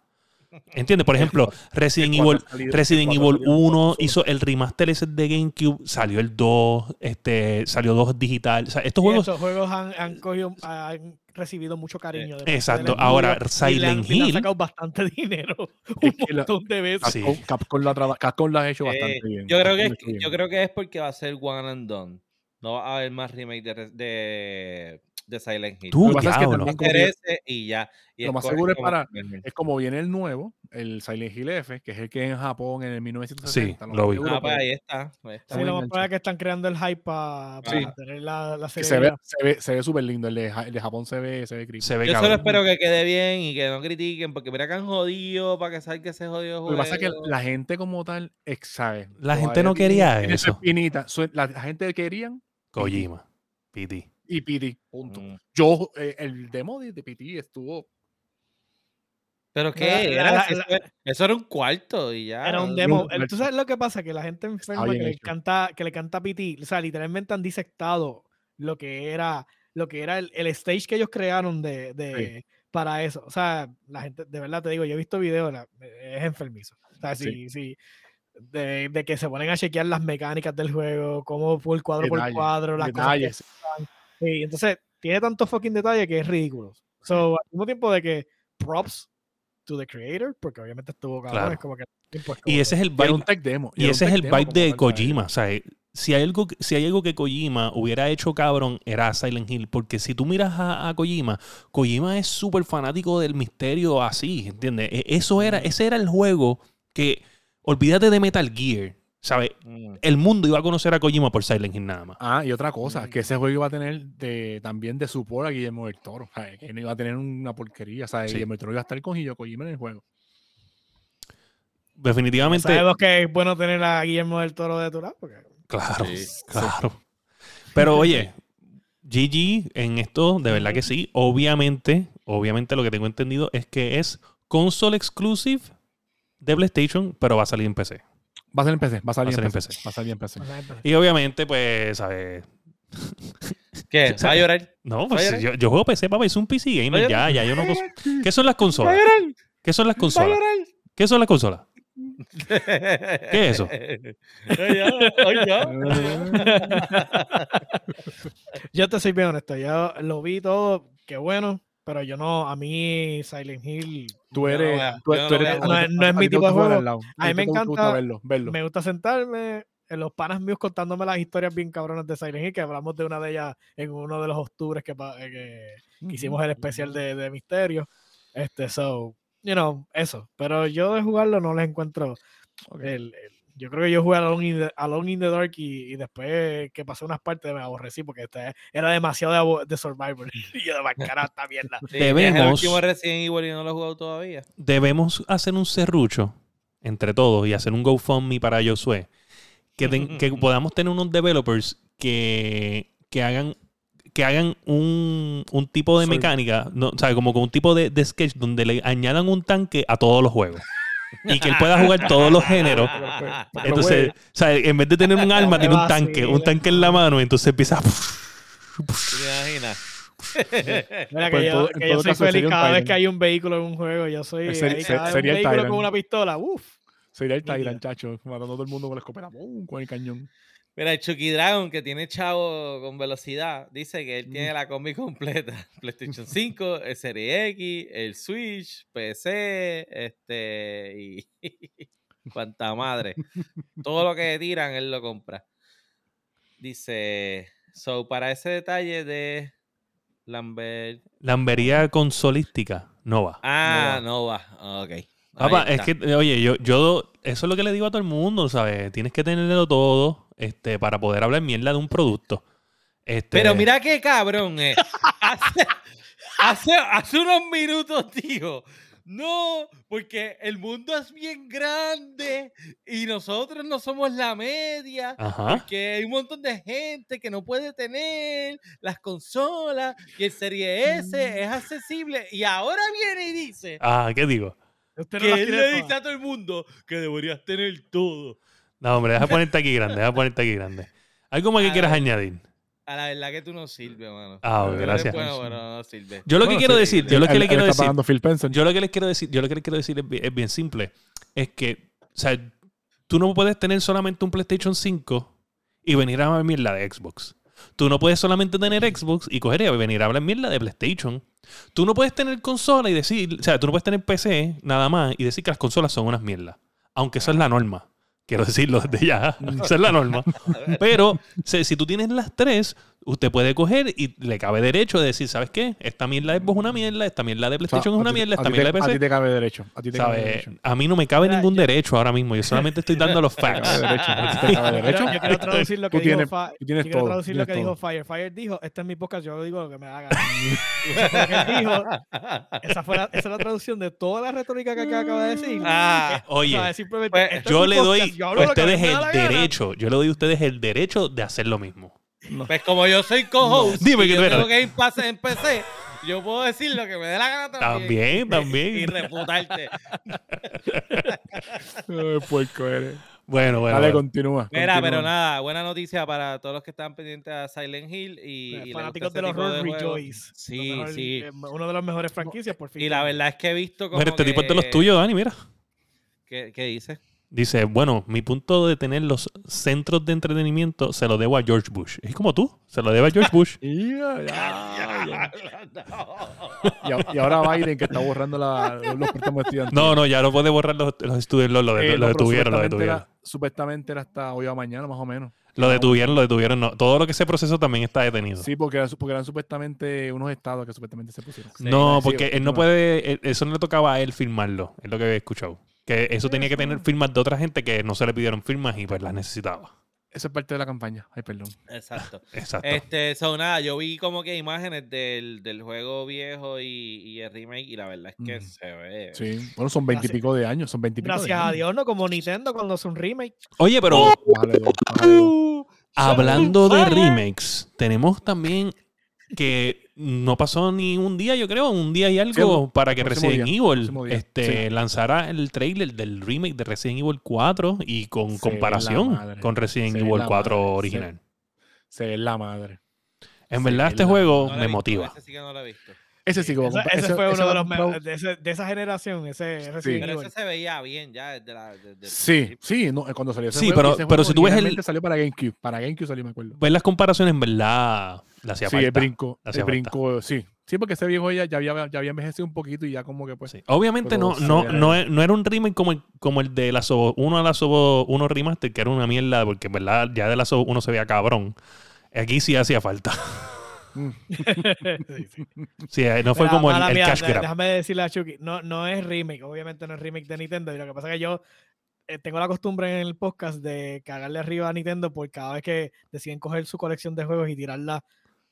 ¿Entiendes? Por ejemplo, Resident Evil, salido- Resident Evil salido en 1 consolas. hizo el remaster ese de GameCube, salió el 2, este, salió 2 digital. O sea, estos juegos estos juegos han, han cogido, han recibido mucho cariño. de parte Exacto. Ahora, estudio y le han- Silent y le han Hill- sacado bastante dinero. Un que la- montón de veces. Sí. Capcom, Capcom lo ha, Capcom hecho Eh, bastante bien. yo creo que Capcom es, yo creo que es porque va a ser one and done no va a haber más remake de, de de Silent Hill. Tú, lo que también y ya. lo más seguro es para. Es como viene el nuevo, el Silent Hill F, que es el que en Japón en el 1960. Sí, lo, vi. Ah, pues ahí está. Sí, lo más probable que están creando el hype para, tener la, la serie. Se ve, se ve, se ve súper lindo. El de, el de, Japón se ve, se ve creepy. Se ve Yo solo espero que quede bien y que no critiquen, porque mira que han jodido para que salga que se jodió. Lo que pasa es que la gente como tal, sabe. La gente no quería eso. La, la gente querían Kojima, PT. Y PT, punto. Mm. Yo, eh, el demo de, PT estuvo ¿Pero qué? Era, eso, era un cuarto y ya. Era un demo. ¿Tú sabes lo que pasa? Que la gente enferma que le, canta, que le canta PT, o sea, literalmente han disectado lo que era, lo que era el, stage que ellos crearon de, de para eso. O sea, la gente, de verdad te digo, yo he visto videos, es enfermizo. O sea, sí, sí de, de, que se ponen a chequear las mecánicas del juego, cómo por cuadro por cuadro, las detalles. cosas. Sí, entonces tiene tantos fucking detalles que es ridículo. So, al mismo tiempo de que props to the creator, porque obviamente estuvo cabrón, es como que. y ese es el vibe, demo, y, ese es el vibe de Kojima. O sea, si hay, algo, si hay algo que Kojima hubiera hecho cabrón, era Silent Hill. Porque si tú miras a, a Kojima, Kojima es súper fanático del misterio así, ¿entiendes? E, eso era, ese era el juego que olvídate de Metal Gear. ¿Sabes? Mm. El mundo iba a conocer a Kojima por Silent Hill nada más. Ah, y otra cosa, mm. que ese juego iba a tener de, también de support a Guillermo del Toro. ¿sabes? Que no iba a tener una porquería. ¿sabes? Guillermo del Toro iba a estar con Kojima en el juego. Definitivamente. Sabemos que es bueno tener a Guillermo del Toro de tu lado. Claro, claro. Pero oye, GG en esto, de verdad que sí. Obviamente, obviamente lo que tengo entendido es que es console exclusive de PlayStation, pero va a salir en PC. Va a salir en PC, va a salir, en, PC. Va a salir en PC. Y obviamente, pues, ¿sabes? ¿Qué? ¿Va a llorar? No, pues yo, yo, juego PC, papá, es un PC gamer, ya, ya, yo no... ¿Qué son las consolas? ¿Qué son las consolas? ¿Qué son las consolas? ¿Qué es eso? yo te soy bien honesto, yo lo vi todo, qué bueno, pero yo no, a mí Silent Hill. Tú eres. No, es mi tipo de juego. A mí me encanta. Verlo, verlo. Me gusta sentarme en los panas míos contándome las historias bien cabronas de Silent Hill, que hablamos de una de ellas en uno de los octubres que, que, hicimos el especial de, de Misterio. Este, so, you know, eso. Pero yo de jugarlo no les encuentro el, yo creo que yo jugué Alone in the, Alone in the Dark y, después que pasé unas partes me aborrecí porque este, era demasiado de, Survivor. y yo de cara esta mierda. debemos, el Resident Evil y no lo he jugado todavía. Debemos hacer un serrucho entre todos y hacer un GoFundMe para Josué. Que, que podamos tener unos developers que, que hagan que hagan un, un tipo de mecánica, no, o sea, como con un tipo de, de sketch donde le añadan un tanque a todos los juegos y que él pueda jugar todos los géneros. Entonces, o sea, en vez de tener un arma, tiene un tanque, un tanque en la mano, y entonces empieza. ¿Te imaginas? Mira, que pues yo, que yo soy feliz cada vez que hay un vehículo en un juego. Yo soy sería un vehículo con una pistola. Uf. Sería el Tyrant, chacho, matando a todo el mundo con la escopeta, con el cañón. Mira, el Chucky Dragon, que tiene chavo con velocidad, dice que él tiene la combi completa. PlayStation 5, el Serie X, el Switch, PC, este, y cuanta madre. Todo lo que tiran, él lo compra. Dice, so, para ese detalle de Lambert... Lambería consolística, no va. Ah, no va, ok. Papá, es que, oye, yo, yo, eso es lo que le digo a todo el mundo, ¿sabes? Tienes que tenerlo todo este, para poder hablar mierda de un producto. Este... Pero mira qué cabrón, eh. hace, hace, unos minutos, tío. No, porque el mundo es bien grande y nosotros no somos la media. Porque hay un montón de gente que no puede tener las consolas y el Serie S es accesible. Y ahora viene y dice. Ah, ¿qué digo? que él le dice a todo el mundo que deberías tener todo. No, hombre, deja ponerte aquí grande, deja ponerte aquí grande. ¿Algo más que quieras añadir? A la verdad que tú no sirves, mano. Ah, gracias. Bueno, bueno, no sirve. Yo lo que quiero decir, yo lo que le quiero decir, yo lo que les quiero decir, yo lo que les quiero decir es bien, simple. Es que, o sea, tú no puedes tener solamente un PlayStation 5 y venir a hablar mierda de Xbox. Tú no puedes solamente tener Xbox y coger y venir a hablar mierda de PlayStation. Tú no puedes tener consola y decir, o sea, tú no puedes tener PC nada más y decir que las consolas son unas mierdas. Aunque eso es la norma. Quiero decirlo desde ya. Esa es la norma. Pero si tú tienes las tres, usted puede coger y le cabe derecho de decir, ¿sabes qué? Esta mierda es una mierda, esta mierda de PlayStation es una mierda, esta mierda de PC. A ti te cabe derecho. A, ti te cabe derecho. a mí no me cabe ningún derecho ahora mismo. Yo solamente estoy dando los facts. derecho. Yo quiero traducir lo que dijo, yo quiero traducir lo que dijo Fire. Fire dijo, esta es mi podcast, yo digo lo que me haga. dijo, esa, fue la, esa es la traducción de toda la retórica que acaba de decir. Ah, oye, pues, yo le doy a ustedes el derecho, yo le doy a ustedes el derecho de hacer lo mismo. Pues como yo soy co-host Dime que yo tengo Game Pass en PC, yo puedo decir lo que me dé la gana también. También, también. Y, refutarte. puerco eres. Bueno, bueno. Dale, continúa. Mira, pero nada, buena noticia para todos los que están pendientes a Silent Hill y, y fanáticos de los horror Rejoice. Sí, sí. Eh, uno de los mejores franquicias, por fin. Y la verdad es que he visto como. Mira, este tipo es de los tuyos, Dani, mira. ¿Qué, qué dice? Dice, bueno, mi punto de tener los centros de entretenimiento se lo debo a George Bush. Es como tú, se lo debo a George Bush. y, ahora Biden que está borrando los préstamos estudiantes. No, no, ya no puede borrar los, los estudios, lo, lo, eh, lo detuvieron, lo detuvieron. supuestamente era hasta hoy o mañana, más o menos. Lo detuvieron, lo detuvieron. No. Todo lo que se procesó también está detenido. Sí, porque, porque eran supuestamente unos estados que supuestamente se pusieron. no, porque él no puede, eso no le tocaba a él firmarlo, es lo que había escuchado. Que eso tenía que tener firmas de otra gente que no se le pidieron firmas y pues las necesitaba. Eso es parte de la campaña. Ay, perdón. Exacto. Exacto. Este, son nada, yo vi como que imágenes del, del juego viejo y, y, el remake y la verdad es que se ve. Sí, bueno, son veintipico de años, son veintipico Gracias a Dios, no como Nintendo cuando hace un remake. Oye, pero hablando de remakes, tenemos también que no pasó ni un día, yo creo, un día y algo para que Resident Evil este, lanzara el trailer del remake de Resident Evil 4 y con comparación con Resident Evil 4 original. Se es la madre. En verdad, este juego me motiva. Ese sí que no lo he visto. Ese sí que ese, fue uno de los mejores de, esa generación. Ese, Pero ese se veía bien ya desde la. sí, sí, no, cuando salió ese Sí, pero, pero si tú ves el. salió para GameCube. Para GameCube salió, me acuerdo. Ves las comparaciones, en verdad la hacía sí, el brinco. El brinco, sí. Sí, porque ese viejo ya, ya, había, ya había envejecido un poquito y ya como que pues. Obviamente no, no, no, no, era un remake como el, como el de la Sobo 1 a la Sobo 1 Remaster, que era una mierda, porque en verdad ya de la Sobo 1 se veía cabrón. Aquí sí hacía falta. Mm. sí, eh, no fue como el, el cash grab. Déjame decirle a Chucky, no, no es remake, obviamente no es remake de Nintendo. Y lo que pasa es que yo eh, tengo la costumbre en el podcast de cagarle arriba a Nintendo por cada vez que deciden coger su colección de juegos y tirarla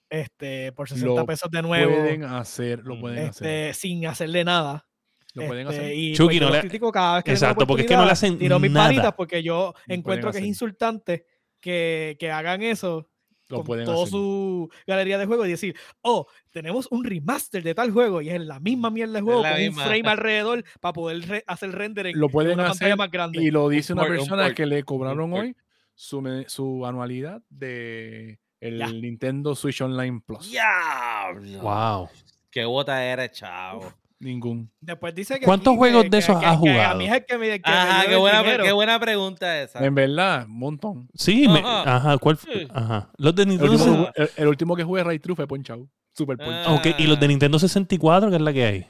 este, por 60 pesos de nuevo. Pueden hacer, lo pueden este, hacer. Sin hacerle nada. Lo pueden hacer. Este, y Chucky pues, no le... critico cada vez que Exacto, porque es que no le hacen tiro mis palitas porque yo encuentro que es insultante que, que hagan eso lo con toda su galería de juegos y decir, oh, tenemos un remaster de tal juego y es la misma mierda de juego con un frame alrededor para poder hacer render en, lo pueden una hacer pantalla más grande. Y lo dice una persona que le cobraron hoy su, su anualidad de el Nintendo Switch Online Plus. ¡Diablo! ¡Wow! ¡Qué bota era, chavo! Ningún. Después dice que ¿Cuántos juegos de esos has jugado? a mí es que me, ajá, qué buena, qué buena, pregunta esa. En verdad, un montón. Sí, ajá. ¿cuál fue? Ajá. Los de Nintendo. El último, el, último que jugué Ray True fue Ponchao. Super Ponchao. Ok, ¿y los de Nintendo 64 qué es la que hay?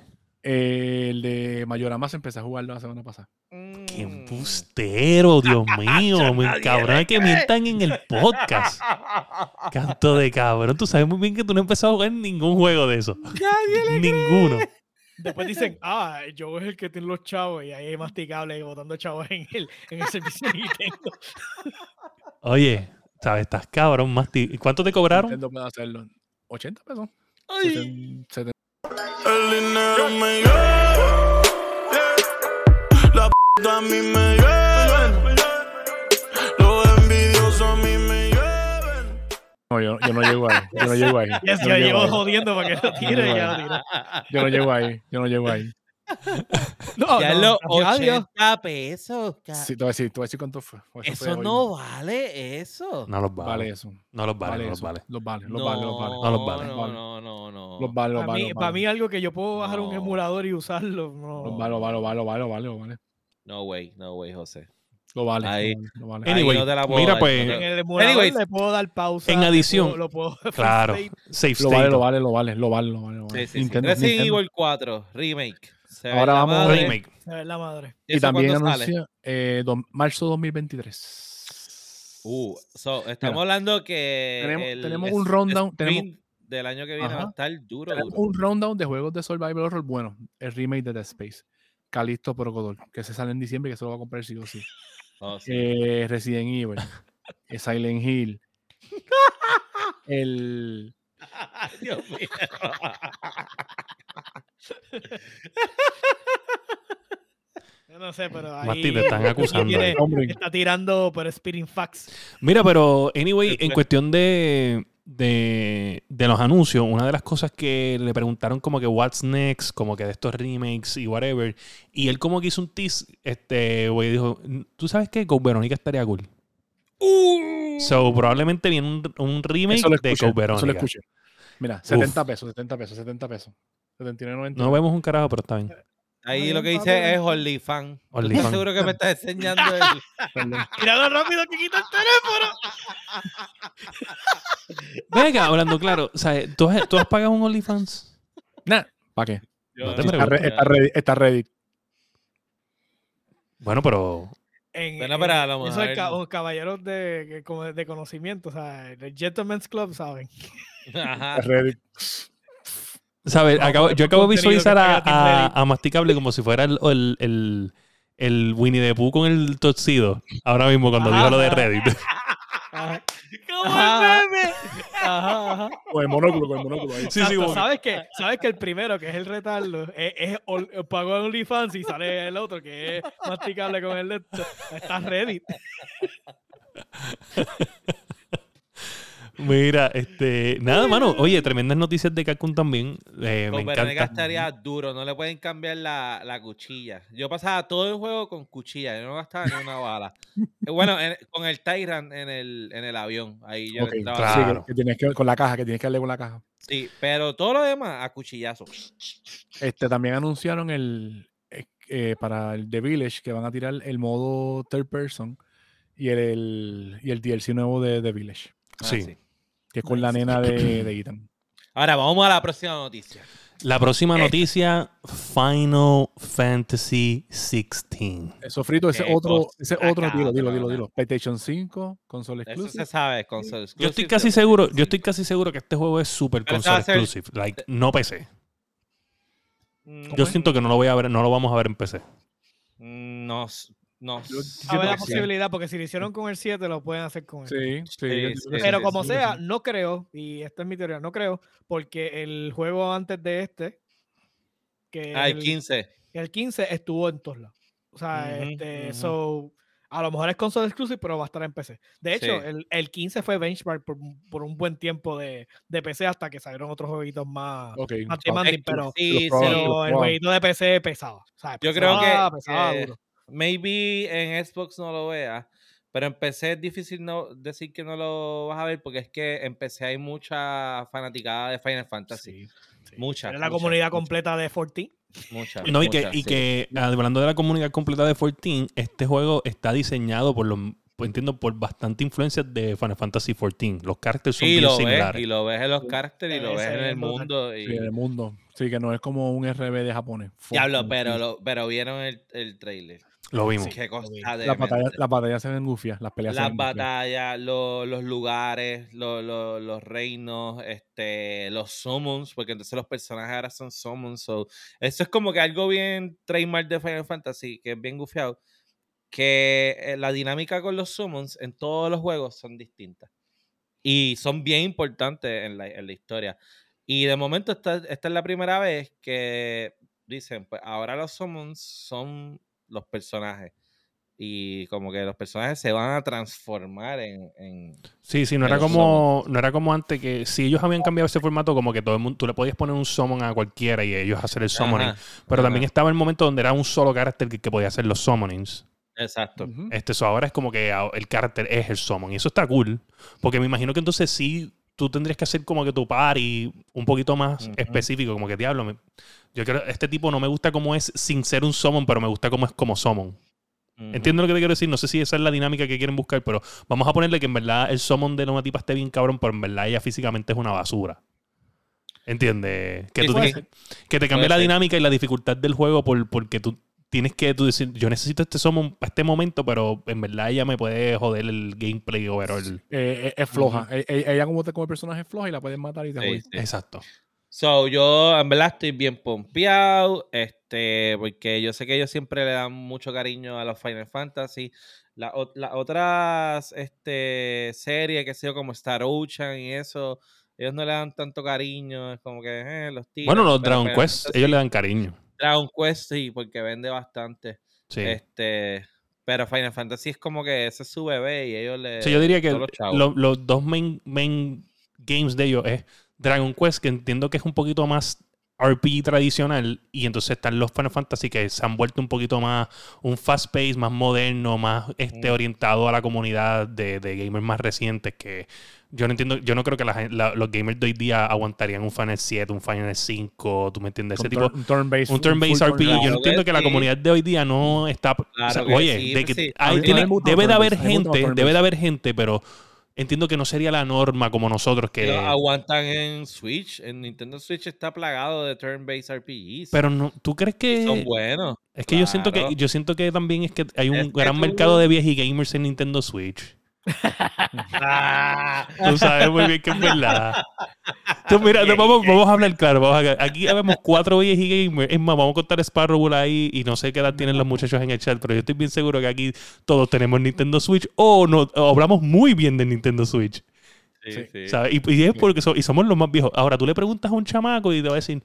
El de Mayorama se empezó a jugarlo la semana pasada. ¡Qué mm. embustero, Dios mío! Me cabrón que mientan en el podcast. Canto de cabrón. Tú sabes muy bien que tú no empezaste a jugar ningún juego de eso. Ninguno. Después dicen, ah, yo es el que tiene los chavos y ahí hay masticable botando chavos en el, en el servicio de Nintendo. Oye, ¿sabes? Estás cabrón. ¿Cuánto te cobraron? Nintendo puede hacerlo. 80 pesos. Ay. 70, el dinero me lleva. La p a mí me llevan. Los envidiosos a mí me llevan. No, yo, yo no llego ahí. Yo no llego ahí. Yo, yo llevo jodiendo para que lo tire. Ya Yo no llego ahí. Yo no llego ahí. No, ya no, los 80 pesos. Sí, te voy a decir, te voy a decir cuánto fue. Eso, fue no vale eso. No los vale. Vale eso. No los vale, vale no los vale. Los vale, los no, vale, los vale. No los vale. No, no, no, no. Los vale, los para vale. Mí, para mí algo que yo puedo bajar un emulador y usarlo. No. Los vale, los vale, los vale, los vale, los vale, los vale. No way, no way, José. Lo vale. Ahí, lo vale. Anyway, ahí no mira dar, pues. En el emulador Anyways, le puedo dar pausa. En adición. Lo puedo, lo puedo Claro. Safe Lo state. vale, lo vale, lo vale, lo vale, lo vale. Lo vale. Sí, sí, sí. Nintendo, Resident Nintendo. Evil 4, remake. Se Ahora vamos a. Remake. Se ve la madre. Y ¿Eso también anuncia eh, do- marzo 2023. Uh, estamos hablando que tenemos, un rundown del año que viene va a estar duro, tenemos un rundown de juegos de survival horror bueno, el remake de Dead Space, Calisto Procodol, que se sale en diciembre y que se lo va a comprar sí o sí. Oh, eh, Resident Evil, eh, Silent Hill, el Dios mío. no sé, pero ahí te están acusando. está tirando por Spitting Facts. Mira, pero anyway, en cuestión de, de, de, los anuncios, una de las cosas que le preguntaron como que what's next, como que de estos remakes y whatever, y él como que hizo un tease, este güey dijo, ¿tú sabes qué? Con Verónica estaría cool. Uh. So, probablemente viene un, un remake de Code Verónica. Eso lo escuché. Mira, 70 pesos, 70 pesos, 70 pesos. 79, No vemos un carajo, pero está bien. Ahí lo que dice es OnlyFans. OnlyFans. seguro que me estás enseñando el... Mira lo rápido que quita el teléfono. Venga, hablando claro, ¿tú, has, ¿tú has pagado un OnlyFans? Nah, ¿para qué? No te está, está, ready, está ready. Bueno, pero en, bueno, para en, eso es un caballeros de, de, conocimiento, o sea, el Gentleman's Club, ¿saben? Ajá. Ready. ¿Sabes? yo acabo de visualizar a, a, Masticable como si fuera el, el, el, Winnie the Pooh con el torcido. Ahora mismo cuando digo lo de Reddit. ¡Como el meme! Ajá, ajá. O el monóculo, con el monóculo ahí. Sí, sí, ¿Sabes qué? ¿Sabes que el primero, que es el retardo, es, es pagó OnlyFans y sale el otro, que es masticable con el de Está Reddit. Mira, este, nada, mano. Oye, tremendas noticias de Capcom también. Eh, me encanta. estaría duro, no le pueden cambiar la, la, cuchilla. Yo pasaba todo el juego con cuchilla, yo no gastaba ni una bala. Eh, bueno, con el Tyrant en el, en el avión, ahí yo entraba. Claro. que, tienes que con la caja, que tienes que darle con la caja. Sí, pero todo lo demás a cuchillazo. Este, también anunciaron el eh, para el The Village que van a tirar el modo third person y el, y el DLC nuevo de The Village. Ah, sí que es con la nena de, de Ethan. Ahora vamos a la próxima noticia. La próxima noticia, Final Fantasy XVI. Eso frito, ese otro, ese otro, dilo, dilo, dilo, dilo. PlayStation 5, console exclusive. Eso se sabe, console exclusive. Yo estoy casi seguro, yo estoy casi seguro que este juego es super console exclusive, like no PC. Mm, yo siento que no lo voy a ver, no lo vamos a ver en PC. Mm, no, no. A ver la posibilidad, porque si lo hicieron con el 7, lo pueden hacer con el Sí, sí. Pero como sea, no creo, y esta es mi teoría, no creo, porque el juego antes de este, que ah, el, 15. El 15 estuvo en todos lados. O sea, este, so, a lo mejor es console exclusive, pero va a estar en PC. De hecho, el, el, 15 fue benchmark por, por, un buen tiempo de, de, PC hasta que salieron otros jueguitos más, más demanding, pero, pero el jueguito de PC pesaba. Yo creo que, pesaba duro maybe en Xbox no lo veas, pero en PC es difícil no decir que no lo vas a ver porque es que en PC hay mucha fanaticada de Final Fantasy. Mucha. la comunidad completa de 14. Mucha. No, y que, y que hablando de la comunidad completa de 14, este juego está diseñado por los pues entiendo por bastante influencia de Final Fantasy XIV. Los caracteres son bien similares. y lo ves en los caracteres y lo ves en el mundo. Y... Sí, en el mundo. Sí, que no es como un RB de japonés. Diablo, pero, pero vieron el, el trailer. Lo vimos. las batallas se ven gufias, las peleas Las batallas, los lugares, los reinos, este, los summons, porque entonces los personajes ahora son summons. eso es como que algo bien trademark de Final Fantasy, que es bien gufiado. Que eh, la dinámica con los summons en todos los juegos son distintas. Y son bien importantes en la, en la historia. Y de momento esta, esta es la primera vez que dicen, pues ahora los summons son los personajes. Y como que los personajes se van a transformar en. sí, sí, no era como. No era como antes que si ellos habían cambiado ese formato, como que todo el mundo, tú le podías poner un summon a cualquiera y ellos hacer el summoning. pero también estaba el momento donde era un solo carácter que, podía hacer los summonings. Exacto. Este, eso ahora es como que el carácter es el summon. Y eso está cool. Porque me imagino que entonces sí tú tendrías que hacer como que tu party un poquito más específico, como que diablo, yo creo este tipo no me gusta como es sin ser un summon, pero me gusta como es como summon. Entiendo lo que te quiero decir, no sé si esa es la dinámica que quieren buscar, pero vamos a ponerle que en verdad el summon de una tipa esté bien cabrón, pero en verdad ella físicamente es una basura. ¿Entiendes? Que, que te cambie la dinámica y la dificultad del juego por, porque tú, tienes que tú decir, yo necesito este para este momento, pero en verdad ella me puede joder el gameplay overall. Eh, es floja. E, e, ella, como, como personaje es floja y la puedes matar y te Exacto. So, yo en verdad estoy bien pompeado, este, porque yo sé que ellos siempre le dan mucho cariño a los Final Fantasy. Las otras este, series, que sé yo, como Star Ocean y eso, ellos no le dan tanto cariño, es como que eh, los tíos. Bueno, los Dragon Quest, ellos le dan cariño. Dragon Quest sí, porque vende bastante. Sí. Este, pero Final Fantasy es como que ese es su bebé y ellos le. Sí, yo diría que los, dos main, main games de ellos es Dragon Quest, que entiendo que es un poquito más RPG tradicional, y entonces están los Final Fantasy que se han vuelto un poquito más un fast pace, más moderno, más este, orientado a la comunidad de, de gamers más recientes que yo no entiendo, yo no creo que los gamers de hoy día aguantarían un Final 7, un Final 5, tú me entiendes, ese tipo un turn-based un turn RPG. yo no entiendo que, la comunidad de hoy día no está oye, de que debe de haber gente, debe de haber gente, pero entiendo que no sería la norma como nosotros que aguantan en Switch, en Nintendo Switch está plagado de turn-based RPGs. Pero no, ¿tú crees que son buenos? Es que yo siento que yo siento que también es que hay un gran mercado de viejos gamers en Nintendo Switch. Tú sabes muy bien que es verdad. Tú, mira, vamos, vamos, a hablar claro. Vamos a, aquí vemos cuatro y gamers. Es más, vamos a contar Sparrow ahí y no sé qué edad tienen los muchachos en el chat, pero yo estoy bien seguro que aquí todos tenemos Nintendo Switch o, no, hablamos muy bien de Nintendo Switch. Sí, sí. ¿sabes? Y, es porque y somos los más viejos. Ahora tú le preguntas a un chamaco y te va a decir,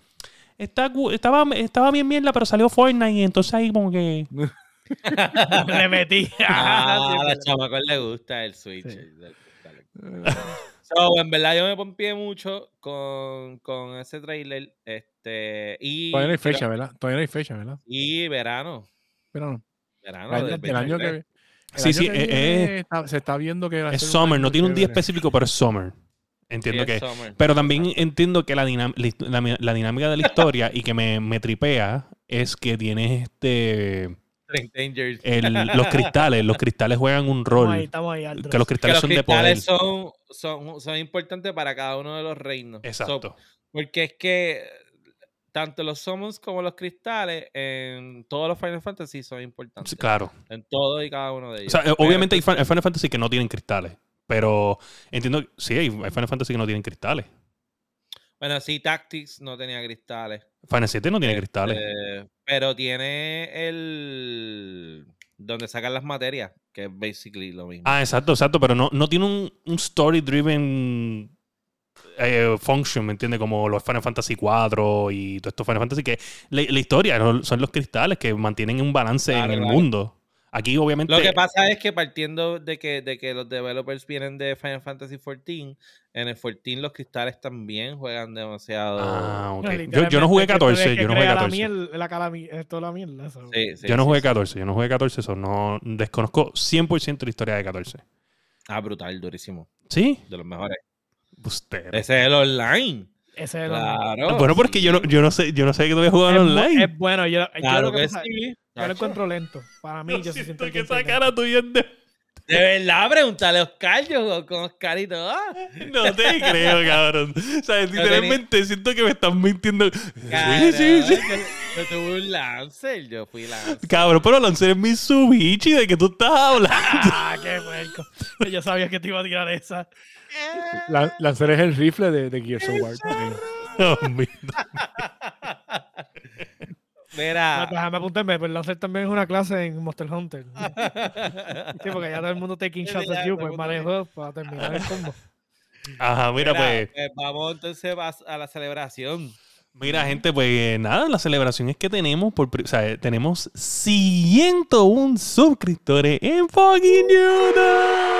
Está, estaba, estaba bien mierda, pero salió Fortnite y entonces ahí como que... le metí. Ah, a la chamaco le gusta el Switch. so, en verdad yo me pompié mucho con, con ese trailer. Este, y, Todavía no hay fecha, ¿verdad? Todavía no hay fecha, ¿verdad? Y verano. Verano. Verano. El, año que... sí, sí, eh, eh, se está viendo que... Es summer, no tiene un día específico, pero es summer. Entiendo que. Pero también entiendo que la, la, dinámica de la historia y que me, me tripea es que tienes este los cristales, los cristales juegan un rol. que los cristales, son de poder. Son, son, son, importantes para cada uno de los reinos. Exacto. porque es que tanto los summons como los cristales en todos los Final Fantasy son importantes. claro. En todo y cada uno de ellos. obviamente hay Final Fantasy que no tienen cristales. Pero entiendo, sí, hay Final Fantasy que no tienen cristales. Bueno, sí, Tactics no tenía cristales. Final 7 no tiene cristales. Este, pero tiene el. Donde sacan las materias, que es basically lo mismo. Ah, exacto, exacto. Pero no, no tiene un, un story-driven eh, function, ¿me entiendes? Como los Final Fantasy 4 y todo esto Final Fantasy, que la, historia son los cristales que mantienen un balance en el mundo. Aquí, obviamente. Lo que pasa es que partiendo de que, de que los developers vienen de Final Fantasy XIV, en el 14 los cristales también juegan demasiado. Ah, ok. Yo, no jugué 14. Yo no jugué 14. yo no jugué 14. Yo no jugué 14. Eso no desconozco 100% la historia de 14. Ah, brutal, durísimo. ¿Sí? De los mejores. Usted. Ese es el online. Ese es el claro. Bueno, porque yo no, yo no sé, yo no sé que tú voy a jugar online. Es bueno, yo, claro que, sí. Yo lo encuentro lento. Para mí, yo siento que esa cara tuya es de... De verdad, pregúntale a Oscar, yo con Oscarito. ¿ah? No te creo, cabrón. O sea, literalmente siento que me están mintiendo. sí, sí, sí. Yo, tuve un Lancer, yo fui Lancer. Cabrón, pero Lancer es Mitsubishi, ¿de qué tú estás hablando? ah, qué puerco. Yo sabía que te iba a tirar esa. Lancer es el rifle de, de Gears of War. Oh, mira. Mira. Déjame apuntarme, pero Lancer también es una clase en Monster Hunter. sí, porque ya todo el mundo taking shots at you, pues manejo para terminar el combo. Ajá, mira, pues. pues. Vamos entonces a la celebración. Mira, gente, pues eh, nada, la celebración es que tenemos, por, o sea, tenemos 101 suscriptores en fucking YouTube.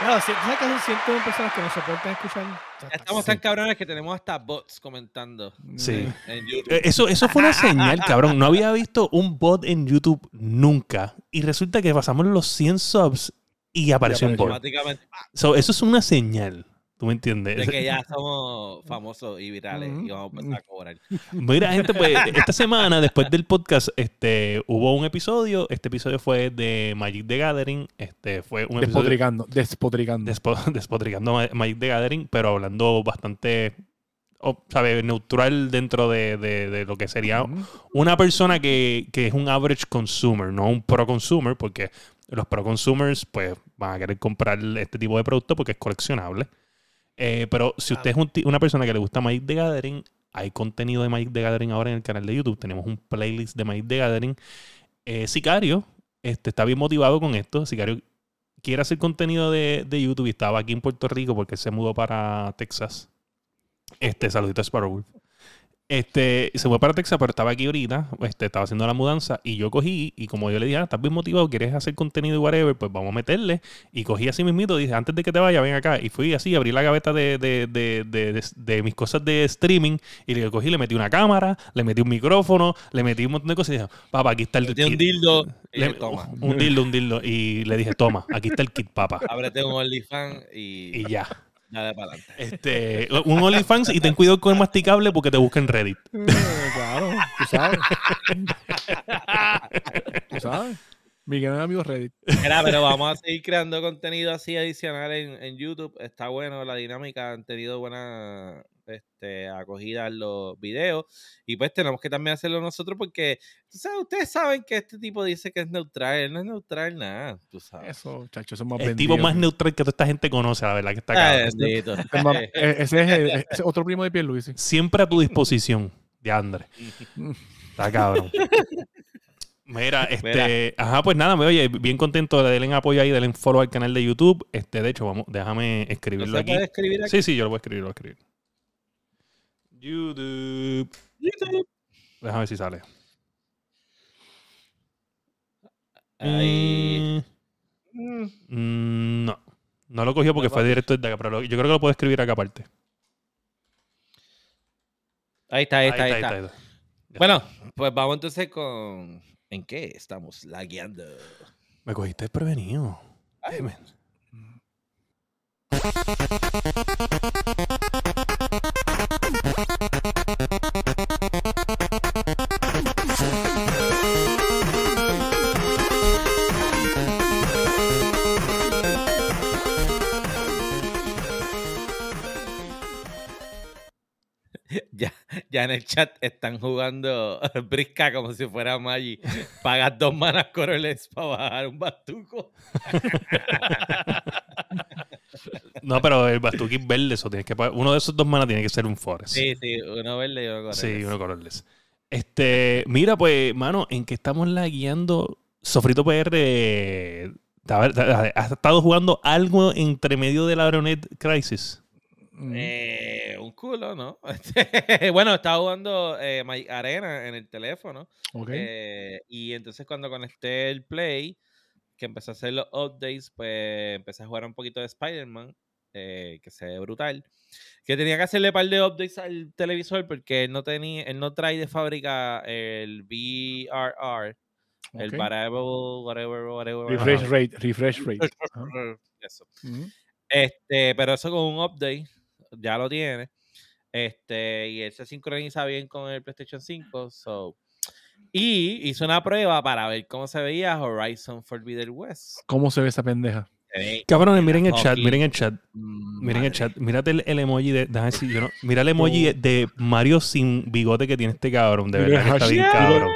¿Sabes que son 101 personas que nos soportan escuchar? estamos tan cabrones que tenemos hasta bots comentando. Sí. Eh, eso, eso fue una señal, cabrón. No había visto un bot en YouTube nunca. Y resulta que pasamos los 100 subs y apareció un bot. eso es una señal. ¿Tú me entiendes? De que ya somos famosos y virales y vamos a empezar a cobrar. Mira, gente, pues esta semana, después del podcast, este, hubo un episodio. Este episodio fue de Magic the Gathering. Este fue un despotricando, despotricando. despotricando Magic the Gathering, pero hablando bastante o, ¿sabes? neutral dentro de, lo que sería una persona que, es un average consumer, no un pro consumer, porque los pro consumers pues van a querer comprar este tipo de producto porque es coleccionable. Eh, pero si usted es una persona que le gusta Magic the Gathering, hay contenido de Magic the Gathering ahora en el canal de YouTube. Tenemos un playlist de Magic the Gathering. Eh, Sicario este, está bien motivado con esto. Sicario quiere hacer contenido de, de, YouTube y estaba aquí en Puerto Rico porque se mudó para Texas. Este, saludito a Sparrow este, se fue para Texas, pero estaba aquí ahorita, este, estaba haciendo la mudanza y yo cogí y como yo le dije, ah, estás bien motivado, quieres hacer contenido y whatever, pues vamos a meterle. Y cogí así mismito, dije, antes de que te vaya, ven acá. Y fui así, abrí la gaveta de, de, de, de mis cosas de streaming y le cogí, le metí una cámara, le metí un micrófono, le metí un montón de cosas y dije, papá, aquí está el kit. un dildo. toma. Un dildo, un dildo. Y le dije, toma, aquí está el kit, papá. Ábrete un OnlyFans y... Y ya. Nada para adelante. Este, un OnlyFans y ten cuidado con el masticable porque te busca en Reddit. claro, tú sabes. tú sabes. Mi gran amigo Reddit. Mira, pero vamos a seguir creando contenido así adicional en, en YouTube. Está bueno, la dinámica han tenido buena este, acogida en los videos. Y pues tenemos que también hacerlo nosotros porque ustedes saben que este tipo dice que es neutral. Él no es neutral nada. Tú sabes. Eso, chacho, eso más El tipo más neutral que toda esta gente conoce, la verdad que está acá. Ese es, otro primo de Luis Siempre a tu disposición, de André. está cabrón. Mira, este, ajá, pues nada, me oye, bien contento de darle apoyo ahí, denle follow al canal de YouTube. Este, de hecho, vamos, déjame escribirlo aquí. escribir aquí. Sí, sí, yo lo voy a escribir, lo voy a escribir. YouTube. YouTube. Déjame ver si sale. Ahí. Mm, no. No lo cogió porque fue directo desde acá, pero yo creo que lo puedo escribir acá aparte. Ahí está, ahí, está, ahí está. Bueno, pues vamos entonces con. ¿En qué estamos lagueando? Me cogiste prevenido. Ay, ya, ya en el chat están jugando brisca como si fuera Maggi. Pagas dos manas coroles para bajar un batuco. No, pero el Bastuki verde, eso tienes que Uno de esos dos manas tiene que ser un Forest. Sí, sí, uno verde y uno colorless. Sí, uno colorless. Este, mira, pues, mano, en que estamos la guiando. Sofrito PR ¿Has estado jugando algo entre medio de la Aeronet Crisis? Eh, un culo, ¿no? bueno, estaba jugando eh, Arena en el teléfono. Eh, y entonces cuando conecté el Play, que empecé a hacer los updates, pues empecé a jugar un poquito de Spider-Man, eh, que se ve brutal. Que tenía que hacerle un par de updates al televisor porque él no tenía, él no trae de fábrica el VRR, el variable, whatever, whatever. Refresh rate, refresh rate. Eso. Este, pero eso con un update ya lo tiene. Este, y él se sincroniza bien con el PlayStation 5. So, y hizo una prueba para ver cómo se veía Horizon Forbidden West. ¿Cómo se ve esa pendeja? Cabrón, miren el chat, miren el chat. Miren el chat. Mírate el, emoji de. Déjame decir, yo no, mira el emoji de Mario sin bigote que tiene este cabrón. De verdad que está bien cabrón.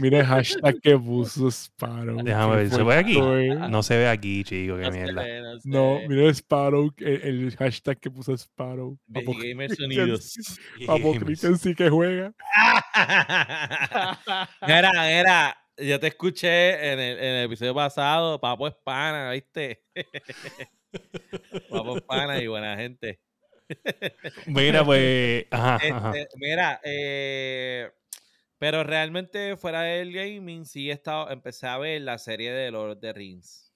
Mira el hashtag que puso Sparrow. Déjame ver, ¿se ve aquí? No se ve aquí, chico, qué mierda. no, mira el Sparrow, el, hashtag que puso Sparrow. Gamers Unidos. Apocriten sí que juega. era, era, yo te escuché en el, en el episodio pasado, Papo es pana, ¿viste? Papo es pana y buena gente. Mira, pues. Ajá, ajá. Este, mira, eh pero realmente fuera del gaming, sí he estado, empecé a ver la serie de Lord of the Rings.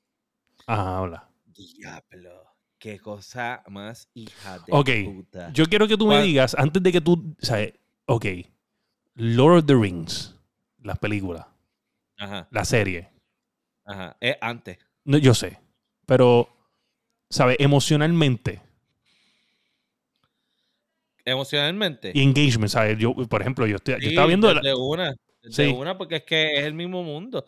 Ajá, hola. Diablo. Qué cosa más hija de Ok, yo quiero que tú me digas, antes de que tú, ¿sabes? Ok, Lord of the Rings, las películas, Ajá. la serie. Ajá, es antes. No, yo sé, pero, ¿sabes? Emocionalmente, emocionalmente. Y engagement, ¿sabes? Yo, por ejemplo, yo, estoy, estaba viendo... De una, de una, porque es que es el mismo mundo.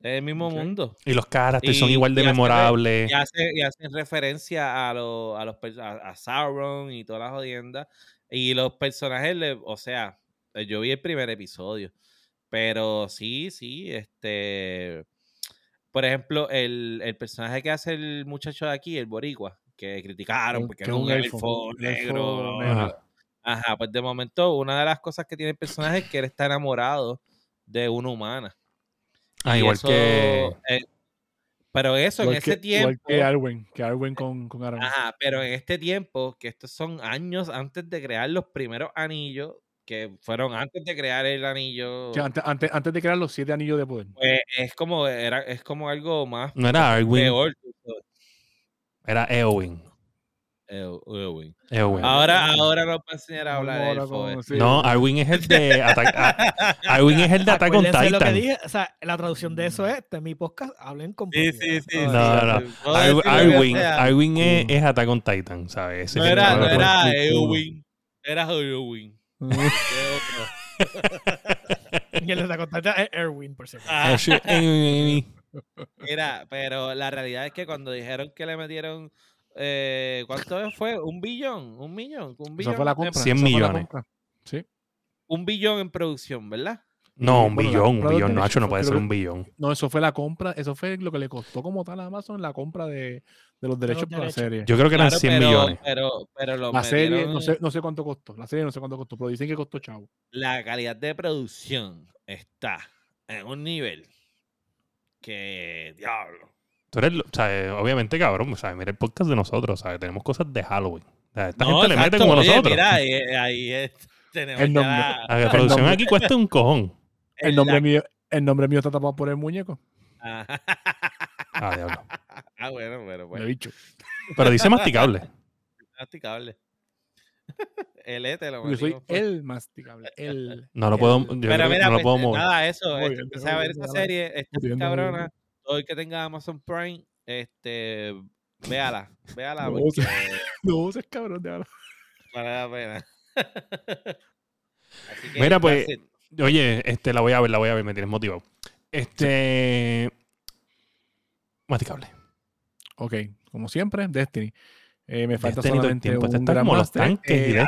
Es el mismo mundo. Y los caracteres son igual de memorables. Y hacen hace referencia a, los a, los, a, Sauron y todas las jodiendas. Y los personajes, o sea, yo vi el primer episodio, pero sí, sí, este, por ejemplo, el, el personaje que hace el muchacho de aquí, el boricua, que criticaron porque es un elfo, negro. Ajá. pues de momento una de las cosas que tiene el personaje es que él está enamorado de una humana. Ah, igual que... pero eso, en ese tiempo... Igual que Arwen, que Arwen con, con Arwen. Ajá, pero en este tiempo, que estos son años antes de crear los primeros anillos, que fueron antes de crear el anillo. antes, antes, antes, de crear los siete anillos de poder. Pues es como, era, es como algo más. No era Arwen. Era Eowyn. Eowyn. Ahora, ahora nos va a enseñar a hablar del No, Arwen es el de Arwen es el de Attack on Titan. Lo que dije, o sea, la traducción de eso es de mi podcast, hablen con Sí, sí, sí. No, no. Arwen, Arwen es, es Attack on Titan, ¿sabes? no era, no era Eowyn, era Eowyn. y el de Attack on Titan es Erwin, por cierto. Ah. Mira, pero la realidad es que cuando dijeron que le metieron eh, ¿Cuánto fue? ¿Un billón? ¿Un millón? ¿Un billón? fue la compra. 100 millones. Sí. Un billón en producción, ¿verdad? No, un billón, un billón, Nacho, no puede ser un billón. No, eso fue la compra, eso fue lo que le costó como tal a Amazon la compra de, de los derechos para la serie. Yo creo que eran 100 millones. Pero, pero la serie, no sé, no sé cuánto costó, la serie no sé cuánto costó, pero dicen que costó chavo. La calidad de producción está en un nivel que, diablo, Tú eres, o sea, obviamente, cabrón, o sea, mira el podcast de nosotros, ¿sabes? Tenemos cosas de Halloween. O sea, esta gente le mete como nosotros. Mira, ahí, ahí es, tenemos el nombre, la producción aquí cuesta un cojón. El nombre, mío, el nombre mío está tapado por el muñeco. Ah, ah diablo. Ah, bueno, bueno, bueno. Lo he dicho. Pero dice masticable. masticable. El E te lo Yo soy el masticable. El, no lo puedo, yo pero mira, no lo puedo mover. Nada, eso. Este, empecé a ver esa serie. Esta cabrona todo el que tenga Amazon Prime, este, véala, véala. No, porque, no uses cabrón ahora. Vale la pena. Mira, pues, oye, este, la voy a ver, la voy a ver, me tienes motivado. Este, masticable. Ok, como siempre, Destiny. Eh, me falta Destiny solamente un gran master. Eh,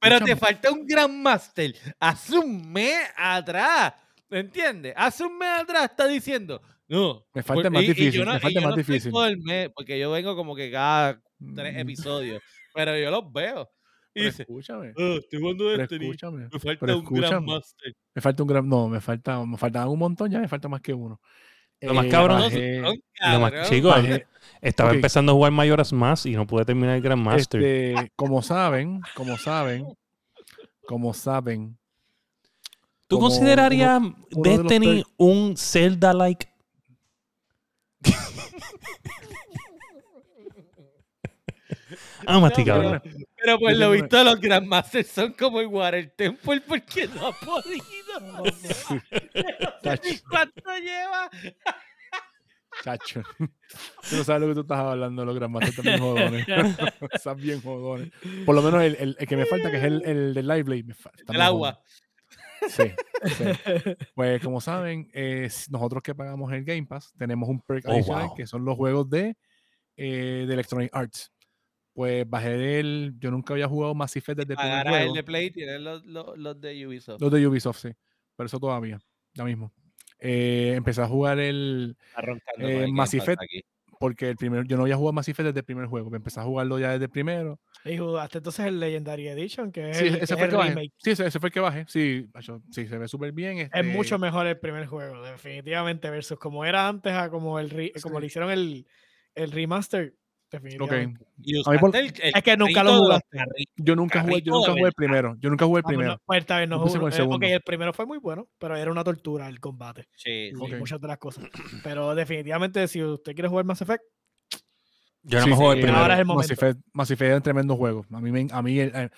pero te falta un gran master. Hace un mes atrás. ¿Me entiendes? Hace un mes atrás está diciendo, no. Me falta más difícil. me falta más difícil. porque yo vengo como que cada tres mm. episodios. pero yo los veo. Y dice, escúchame. Oh, estoy jugando Destiny. Escúchame. Me falta un gran master. Me falta un gran. No, me falta. Me faltan un montón, ya me falta más que uno. Lo más eh, cabrón. lo más, chicos, estaba empezando a jugar Mayoras más y no pude terminar el Grand Master. Este, como saben, como saben, como saben. ¿Tú considerarías Destiny un Zelda-like ah, masticable. pero, pues lo visto, los Grandmasters son como el Water Temple porque no ha podido. ¿Cuánto lleva? Chacho. Tú no sabes lo que tú estás hablando, los Grandmasters también jodones. Están bien jodones. Por lo menos el, el, que me falta, que es el, el de Live Blade. El agua. Sí, Pues como saben, nosotros que pagamos el Game Pass, tenemos un perk oh, adicional que son los juegos de, eh, de Electronic Arts. Pues bajé el. Yo nunca había jugado Mass Effect desde el primer juego. el de Play tienes los, los, de Ubisoft. Los de Ubisoft, sí. Pero eso todavía, ya mismo. Eh, empecé a jugar el eh, Mass Effect porque el primer, yo no había jugado Mass Effect desde el primer juego. Me empecé a jugarlo ya desde el primero. Y jugaste entonces el Legendary Edition, que es sí, el, ese fue el, remake. Sí, ese, fue el que bajé. Sí, sí se ve súper bien. Es este mucho mejor el primer juego, definitivamente, versus como era antes a como, el como le hicieron el, el remaster. Definitivamente. Okay. es que nunca lo jugaste. Yo nunca jugué, yo nunca jugué el primero. Yo nunca jugué el ah, pues primero. pues esta vez no jugué. El, eh, okay, el primero fue muy bueno, pero era una tortura el combate. Sí, sí. Muchas de las cosas. Pero definitivamente, si usted quiere jugar Mass Effect, yo no me juego el primero. Ahora es el momento. Mass Effect, es un tremendo juego. A mí, a mí el,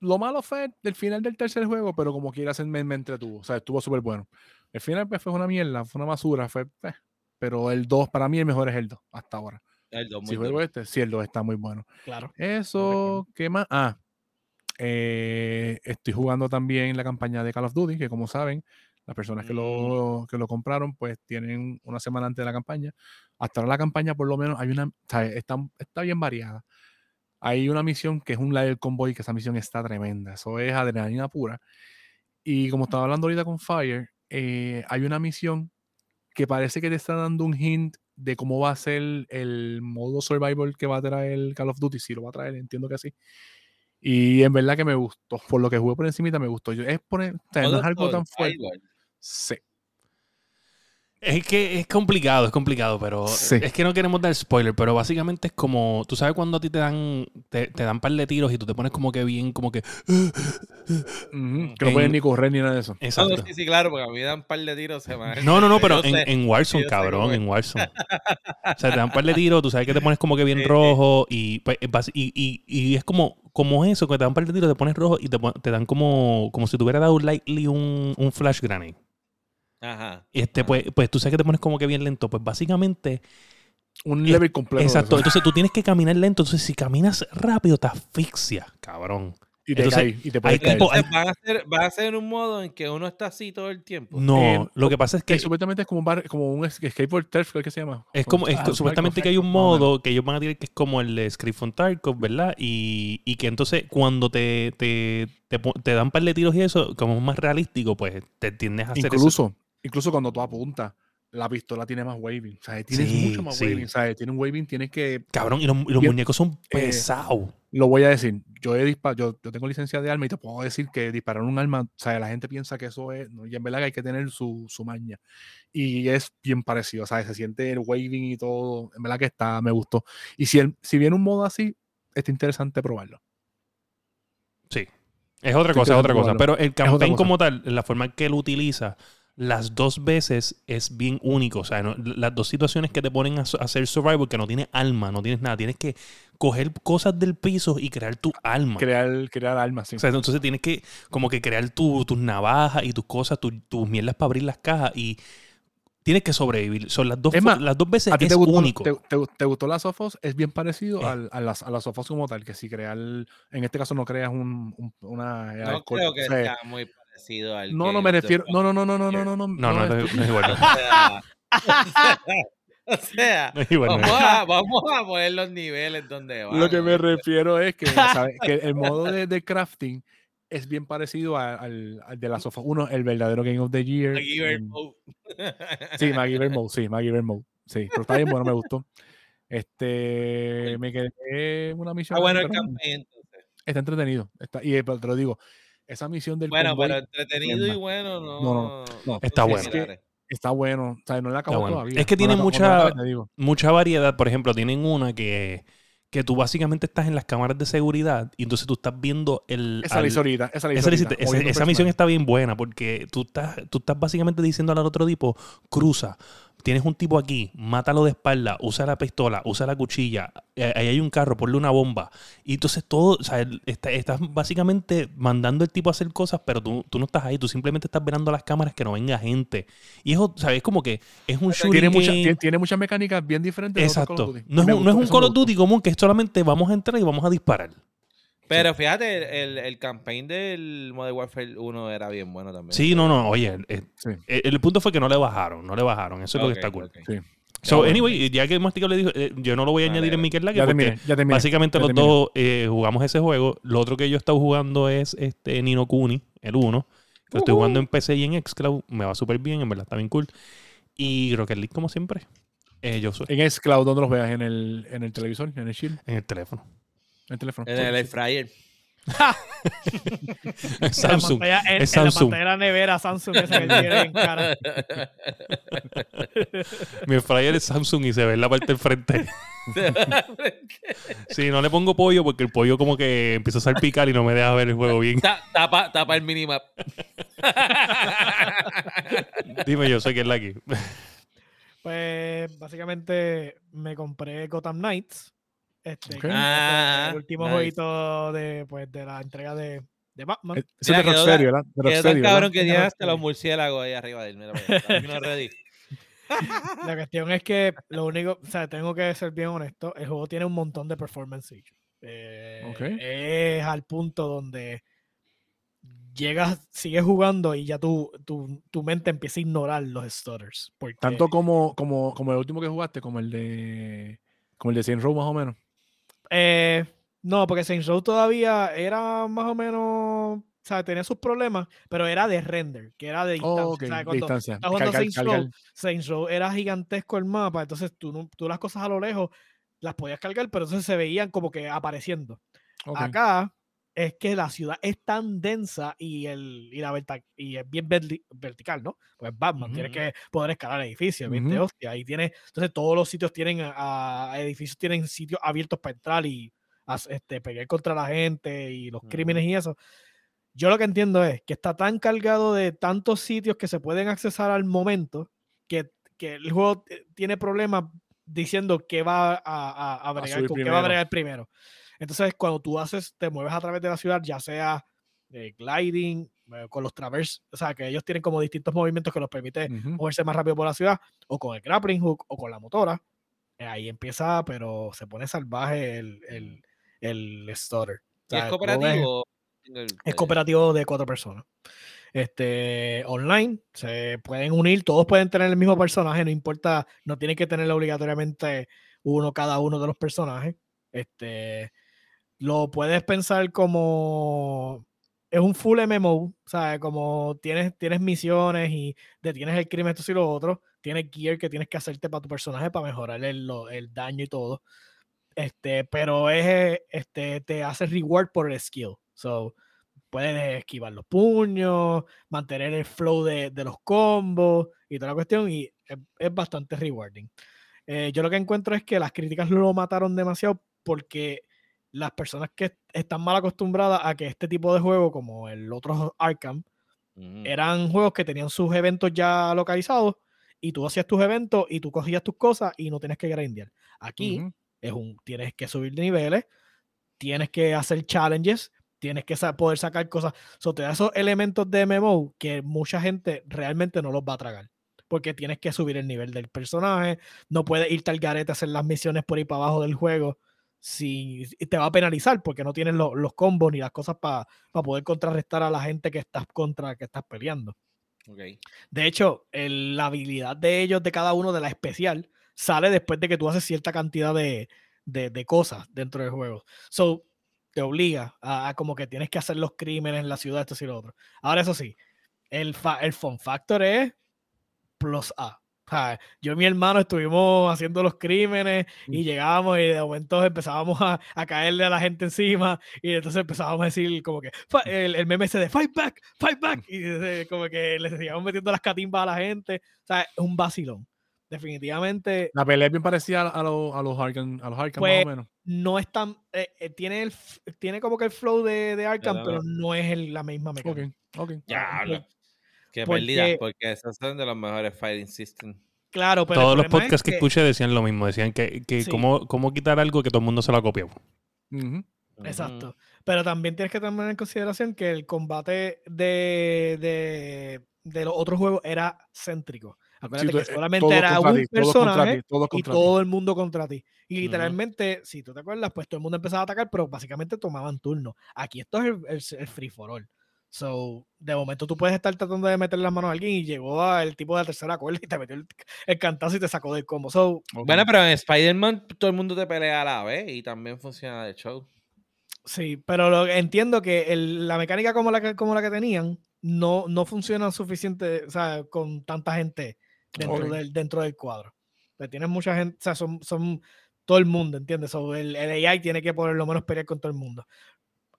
lo malo fue el final del tercer juego, pero como quiera me, me entretuvo. O sea, estuvo súper bueno. El final pues, fue una mierda, fue una basura. Fue, eh, pero el 2, para mí, el mejor es el 2, hasta ahora. El 2 si juego este, sí, el 2 está muy bueno. Claro. Eso, ¿qué más? Ah, eh, estoy jugando también la campaña de Call of Duty, que como saben, las personas que lo, mm. que lo compraron, pues tienen una semana antes de la campaña. Hasta ahora la campaña, por lo menos, hay una. Está, está bien variada. hay una misión que es un Live Convoy, que esa misión está tremenda. Eso es adrenalina pura. Y como estaba hablando ahorita con Fire, eh, hay una misión que parece que te está dando un hint de cómo va a ser el modo survival que va a traer el Call of Duty. Si lo va a traer, entiendo que sí. Y en verdad que me gustó. Por lo que jugué por encima, me gustó. Es, poner, no es algo tan fuerte. Sí. Es que es complicado, es complicado, pero es que no queremos dar spoiler, pero básicamente es como, tú sabes cuando a ti te dan te, te dan par de tiros y tú te pones como que bien, como que... que no puedes ni correr ni nada de eso. Exacto. sí, sí, claro, porque a mí me dan par de tiros. Se no, no, no, pero en, en, Warzone, cabrón, en Warzone. o sea, te dan par de tiros, tú sabes que te pones como que bien rojo y, pues, y, y, y, es como, como eso, que te dan par de tiros, te pones rojo y te, te dan como, como si te hubiera dado lightly un, un flash grenade. Ajá. Este, Pues, pues tú sabes que te pones como que bien lento. Pues básicamente. Un level completo. Exacto. Entonces tú tienes que caminar lento. Entonces, si caminas rápido, te asfixia, cabrón. Y te, Entonces, y te puedes caer. van, a ser, va a ser un modo en que uno está así todo el tiempo. No, eh, lo que pasa es que. supuestamente es como un, bar, como un skateboard turf, ¿qué se llama? Es como, es, supuestamente que hay un modo que ellos van a decir que es como el de Script on Tarkov, ¿verdad? Y, y, que entonces cuando te, te, te, dan par de tiros y eso, como es más realístico, pues te tiendes a hacer Incluso, incluso cuando tú apuntas, la pistola tiene más waving. O sea, tienes mucho más waving. O sea, tiene un waving, tienes que. Cabrón, y los, muñecos son eh, pesados. lo voy a decir. Yo he yo, yo, tengo licencia de arma y te puedo decir que disparar un arma, o sea, la gente piensa que eso es. y en verdad que hay que tener su, su maña. Y es bien parecido. O sea, se siente el waving y todo. En verdad que está, me gustó. Y si, el, si viene un modo así, está interesante probarlo. Sí. Es otra cosa, es otra cosa. Pero el campaign como tal, la forma en que él utiliza las dos veces es bien único. O sea, las dos situaciones que te ponen a, hacer survival que no tienes alma, no tienes nada. Tienes que coger cosas del piso y crear tu alma. Crear, crear alma, sí. O sea, entonces tienes que como que crear tus navajas y tus cosas, tus mierdas para abrir las cajas y tienes que sobrevivir. Son las dos, las dos veces ¿a ti te gustó, único. Te, gustó las Sofos? Es bien parecido eh. a, las, a las Sofos como tal, que si crear, en este caso no creas un, una... No creo que sea muy parecido al No, no me refiero... No, no, no, no, no, no, no, no. No, no, no, es igual. O sea, vamos, a, vamos, a, poner los niveles donde va. Lo que me refiero es que, que el modo de, de crafting es bien parecido al, al, de la Sofa 1, el verdadero Game of the Year. MacGyver Mode. Sí, MacGyver Mode, sí, MacGyver Mode. Sí, pero está bien bueno, me gustó. Este, me quedé una misión. Ah, bueno el campaign, entonces. Está entretenido. Está, y te lo digo, esa misión del. Bueno, pero entretenido y bueno, no. No, no, está bueno. está bueno. O sea, no le acabo todavía. Es que tiene mucha, mucha variedad. Por ejemplo, tienen una que que tú básicamente estás en las cámaras de seguridad y entonces tú estás viendo el... Esa, esa, esa, esa, misión está bien buena porque tú estás, tú estás básicamente diciendo al otro tipo, cruza, tienes un tipo aquí, mátalo de espalda, usa la pistola, usa la cuchilla, eh, ahí hay un carro, ponle una bomba. Y entonces todo, o sea, estás básicamente mandando el tipo a hacer cosas, pero tú, no estás ahí, tú simplemente estás mirando las cámaras que no venga gente. Y eso, ¿sabes? Como que es un shooting tiene, tiene, muchas mecánicas bien diferentes. Exacto. No es, un, no es un Call of Duty común que es solamente vamos a entrar y vamos a disparar. Pero fíjate, el, el, campaign del Modern Warfare 1 era bien bueno también. Sí, no, no, oye, el, punto fue que no le bajaron, no le bajaron, eso es lo que está cool. Sí. So, anyway, ya que Mastica le dijo, eh, yo no lo voy a añadir en mi Lager ya porque ya básicamente los dos eh, jugamos ese juego. Lo otro que yo he estado jugando es este Nino Kuni, el 1, que lo estoy jugando en PC y en Xcloud. Me va súper bien, en verdad está bien cool. Y Rocket League, como siempre. Eh, yo soy. ¿En Xcloud dónde los veas? ¿En el, ¿En el televisor? ¿En el Shield? En el teléfono. En el teléfono. En el air fryer. Samsung. En la pantalla, es Samsung. En la nevera Samsung esa que tiene en cara. Mi fryer es Samsung y se ve en la parte del frente. sí, no le pongo pollo porque el pollo como que empieza a salpicar y no me deja ver el juego bien. Tapa, tapa el minimap. Dime yo, sé que es la aquí. Pues básicamente me compré Gotham Knights este, ah, el último jueguito de, pues, de la entrega de, de Batman. Eh, ese es de Rocksteady, ¿verdad? De Rocksteady, cabrón que tiene hasta los murciélagos ahí arriba de él. Mira, no ready. La cuestión es que lo único, o sea, tengo que ser bien honesto, el juego tiene un montón de performance eh, Es al punto donde llegas, sigues jugando y ya tu, tu, tu mente empieza a ignorar los stutters. Tanto como, como, como el último que jugaste, como el de como el de Saints Row más o menos. Eh, No, porque Saints Row todavía era más o menos, o sea, tenía sus problemas, pero era de render, que era de distancia. Oh, o sea, cuando distancia. Saints Row. Saints Row era gigantesco el mapa, entonces tú, tú las cosas a lo lejos las podías cargar, pero entonces se veían como que apareciendo. Acá es que la ciudad es tan densa y, el, y, la verta- y es bien verti- vertical, ¿no? Pues Batman, tienes Ujú. que poder escalar edificios, bien de Ujú. hostia. Y tiene, entonces todos los sitios tienen, a, a- edificios tienen sitios abiertos para entrar y este, pelear contra la gente y los Ujú. crímenes y eso. Yo lo que entiendo es que está tan cargado de tantos sitios que se pueden accesar al momento que, que el juego t- tiene problemas diciendo que va a, a, a bregar, con qué va a bregar primero. Entonces, cuando tú haces, te mueves a través de la ciudad, ya sea eh, gliding, eh, con los travers, o sea, que ellos tienen como distintos movimientos que los permite moverse más rápido por la ciudad, o con el grappling hook, o con la motora. eh, Ahí empieza, pero se pone salvaje el, el, el stutter. O ¿Y es ves- cooperativo? es cooperativo de cuatro personas. Este, online, se pueden unir, todos pueden tener el mismo personaje, no importa, no tienen que tener obligatoriamente uno cada uno de los personajes. Este, lo puedes pensar como es un full MMO, sea, como tienes, tienes misiones y detienes el crimen, esto y lo otro, tienes gear que tienes que hacerte para tu personaje para mejorar el, el daño y todo. Este, pero es, este, te hace reward por el skill. So, puedes esquivar los puños, mantener el flow de, de los combos y toda la cuestión, y es, es bastante rewarding. Eh, yo lo que encuentro es que las críticas lo mataron demasiado porque las personas que están mal acostumbradas a que este tipo de juego, como el otro Arkham, Ujú. eran juegos que tenían sus eventos ya localizados y tú hacías tus eventos y tú cogías tus cosas y no tienes que grindear. Aquí es un, tienes que subir de niveles, tienes que hacer challenges, tienes que poder sacar cosas. So, te da esos elementos de MMO que mucha gente realmente no los va a tragar. Porque tienes que subir el nivel del personaje, no puedes irte al garete a hacer las misiones por ahí para abajo del juego. Si, te va a penalizar porque no tienes lo- los combos ni las cosas para poder contrarrestar a la gente que estás contra, que estás peleando. Ok. De hecho, el- la habilidad de ellos, de cada uno de la especial, sale después de que tú haces cierta cantidad de, de- de cosas dentro del juego. So, te obliga a, a como que tienes que hacer los crímenes en la ciudad, esto y lo otro. Ahora, eso sí, el, fa- el fun factor es plus A. Sea, yo y mi hermano estuvimos haciendo los crímenes y llegábamos y de momento empezábamos a, a caerle a la gente encima y entonces empezábamos a decir como que "Fa- el, el meme ese de fight back, fight back y eh, como que le seguíamos metiendo las catimbas a la gente. O sea, es un vacilón. Definitivamente La pelea es bien parecida a, los a los Arkham, a los Arkham Pues, más o menos. no es tan... eh, eh, tiene, el, tiene como que el flow de, de Arkham, pero no. es el- la misma Ok, mecánica. ok. Diablo. Qué porque- pérdida, porque esos son de los mejores fighting systems. Claro, pero Todos los es podcasts que, escuché decían lo mismo. Decían que, que Sí. cómo, cómo quitar algo que todo el mundo se lo ha copiado. Exacto. Pero también tienes que tomar en consideración que el combate de, de, de los otros juegos era céntrico. Acuérdate Sí, que tú- eh, solamente era un ti, todos personaje ti, todos y ti. todo el mundo contra ti. Y literalmente, si tú te acuerdas, pues todo el mundo empezaba a atacar, pero básicamente tomaban turno. Aquí esto es el, el- el free for all. So, de momento tú puedes estar tratando de meter las manos a alguien y llegó a el tipo de la tercera cuerda y te metió el, el cantazo y te sacó del combo. So. Bueno, pero en Spider-Man todo el mundo te pelea a la vez y también funciona de show. Sí, pero lo, entiendo que el- la mecánica como la que, como la que tenían no, no funciona suficiente, o sea, con tanta gente dentro, del, dentro del cuadro. Pues tienes mucha gente, o sea, son, son todo el mundo, ¿entiendes? So, el, el AI tiene que por lo menos pelear con todo el mundo.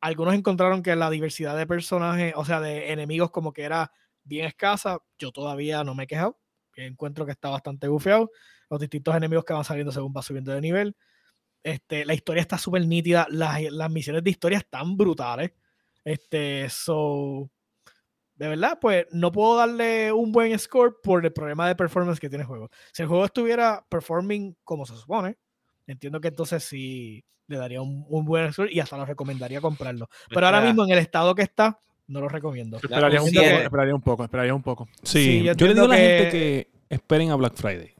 Algunos encontraron que la diversidad de personajes, o sea, de enemigos como que era bien escasa. Yo todavía no me he quejado. Encuentro que está bastante bufeado. Los distintos enemigos que van saliendo según va subiendo de nivel. Este, la historia está súper nítida. Las, las misiones de historia están brutales. Este, so. De verdad, pues no puedo darle un buen score por el problema de performance que tiene el juego. Si el juego estuviera performing como se supone, entiendo que entonces sí le daría un, un buen score y hasta lo recomendaría comprarlo. Pero ahora mismo, en el estado que está, no lo recomiendo. Esperaría un, poco, esperaría un poco, esperaría un poco. Sí, Sí, yo yo, le digo a la gente que esperen a Black Friday.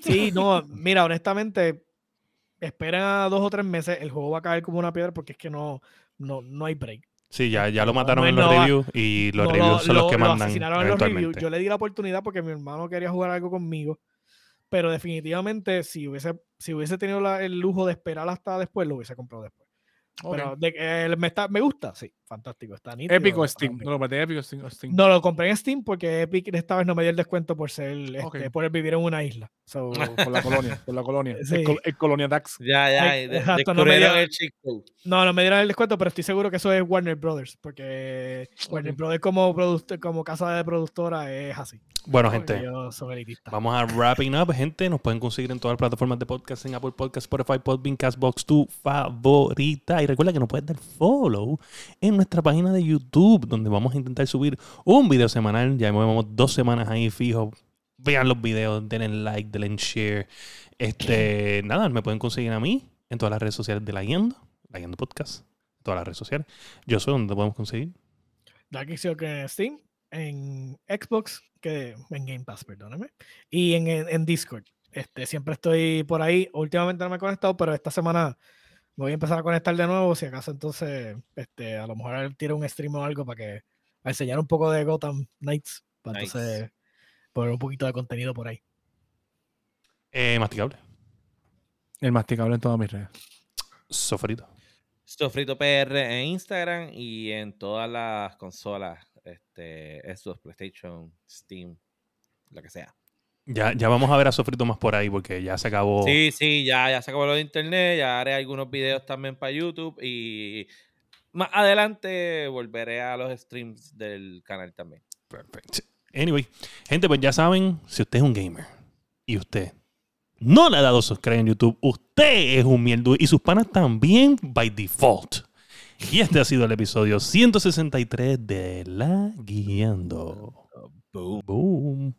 Sí, no, mira, honestamente, esperen a dos o tres meses, el juego va a caer como una piedra porque es que no, no, no hay break. Sí, ya, ya lo mataron no en los reviews y los No, reviews lo- son los lo- que lo mandan asesinaron en los reviews. eventualmente. Yo le di la oportunidad porque mi hermano quería jugar algo conmigo, pero definitivamente si hubiese, si hubiese tenido la- el lujo de esperar hasta después, lo hubiese comprado después. Pero de, eh, me, está, me gusta, sí, fantástico. Está nítido. Épico Steam. No lo compré Epic Steam, Steam. No, lo compré en Steam porque Epic esta vez no me dio el descuento por ser este, por vivir en una isla. por la colonia, por la colonia. Sí. El, Colonia Dax. Ya, ya. exacto, no, me dieron, el no, no me dieron el descuento, pero estoy seguro que eso es Warner Brothers, porque Warner Brothers como, como casa de productora es así. Bueno, gente, vamos a wrapping up, gente. Nos pueden conseguir en todas las plataformas de podcast, en Apple Podcast, Spotify, Podbean, Castbox, tu favorita. Y recuerda que nos puedes dar follow en nuestra página de YouTube, donde vamos a intentar subir un video semanal. Ya llevamos dos semanas ahí fijo. Vean los videos, denle like, denle share. Este, nada, me pueden conseguir a mí en todas las redes sociales de La Guiando, La Guiando Podcast, todas las redes sociales. Yo soy donde podemos conseguir. Dark que Steam, en Xbox, que en Game Pass, perdóname, y en, en, Discord. Este, siempre estoy por ahí. Últimamente no me he conectado, pero esta semana me voy a empezar a conectar de nuevo. Si acaso entonces, este, a lo mejor tiro un stream o algo para que a enseñar un poco de Gotham Knights. Para entonces poner un poquito de contenido por ahí. Eh, masticable. El masticable en todas mis redes. Sofrito. Sofrito PR en Instagram y en todas las consolas este, estos, PlayStation, Steam, lo que sea. Ya, ya vamos a ver a Sofrito más por ahí porque ya se acabó. Sí, sí, ya, ya se acabó lo de internet, ya haré algunos videos también para YouTube y más adelante volveré a los streams del canal también. Perfecto. Anyway, gente, pues ya saben, si usted es un gamer y usted no le ha dado subscribe en YouTube, usted es un mierdo y sus panas también by default. Y este ha sido el episodio 163 de La Guiando. Boom. Boom.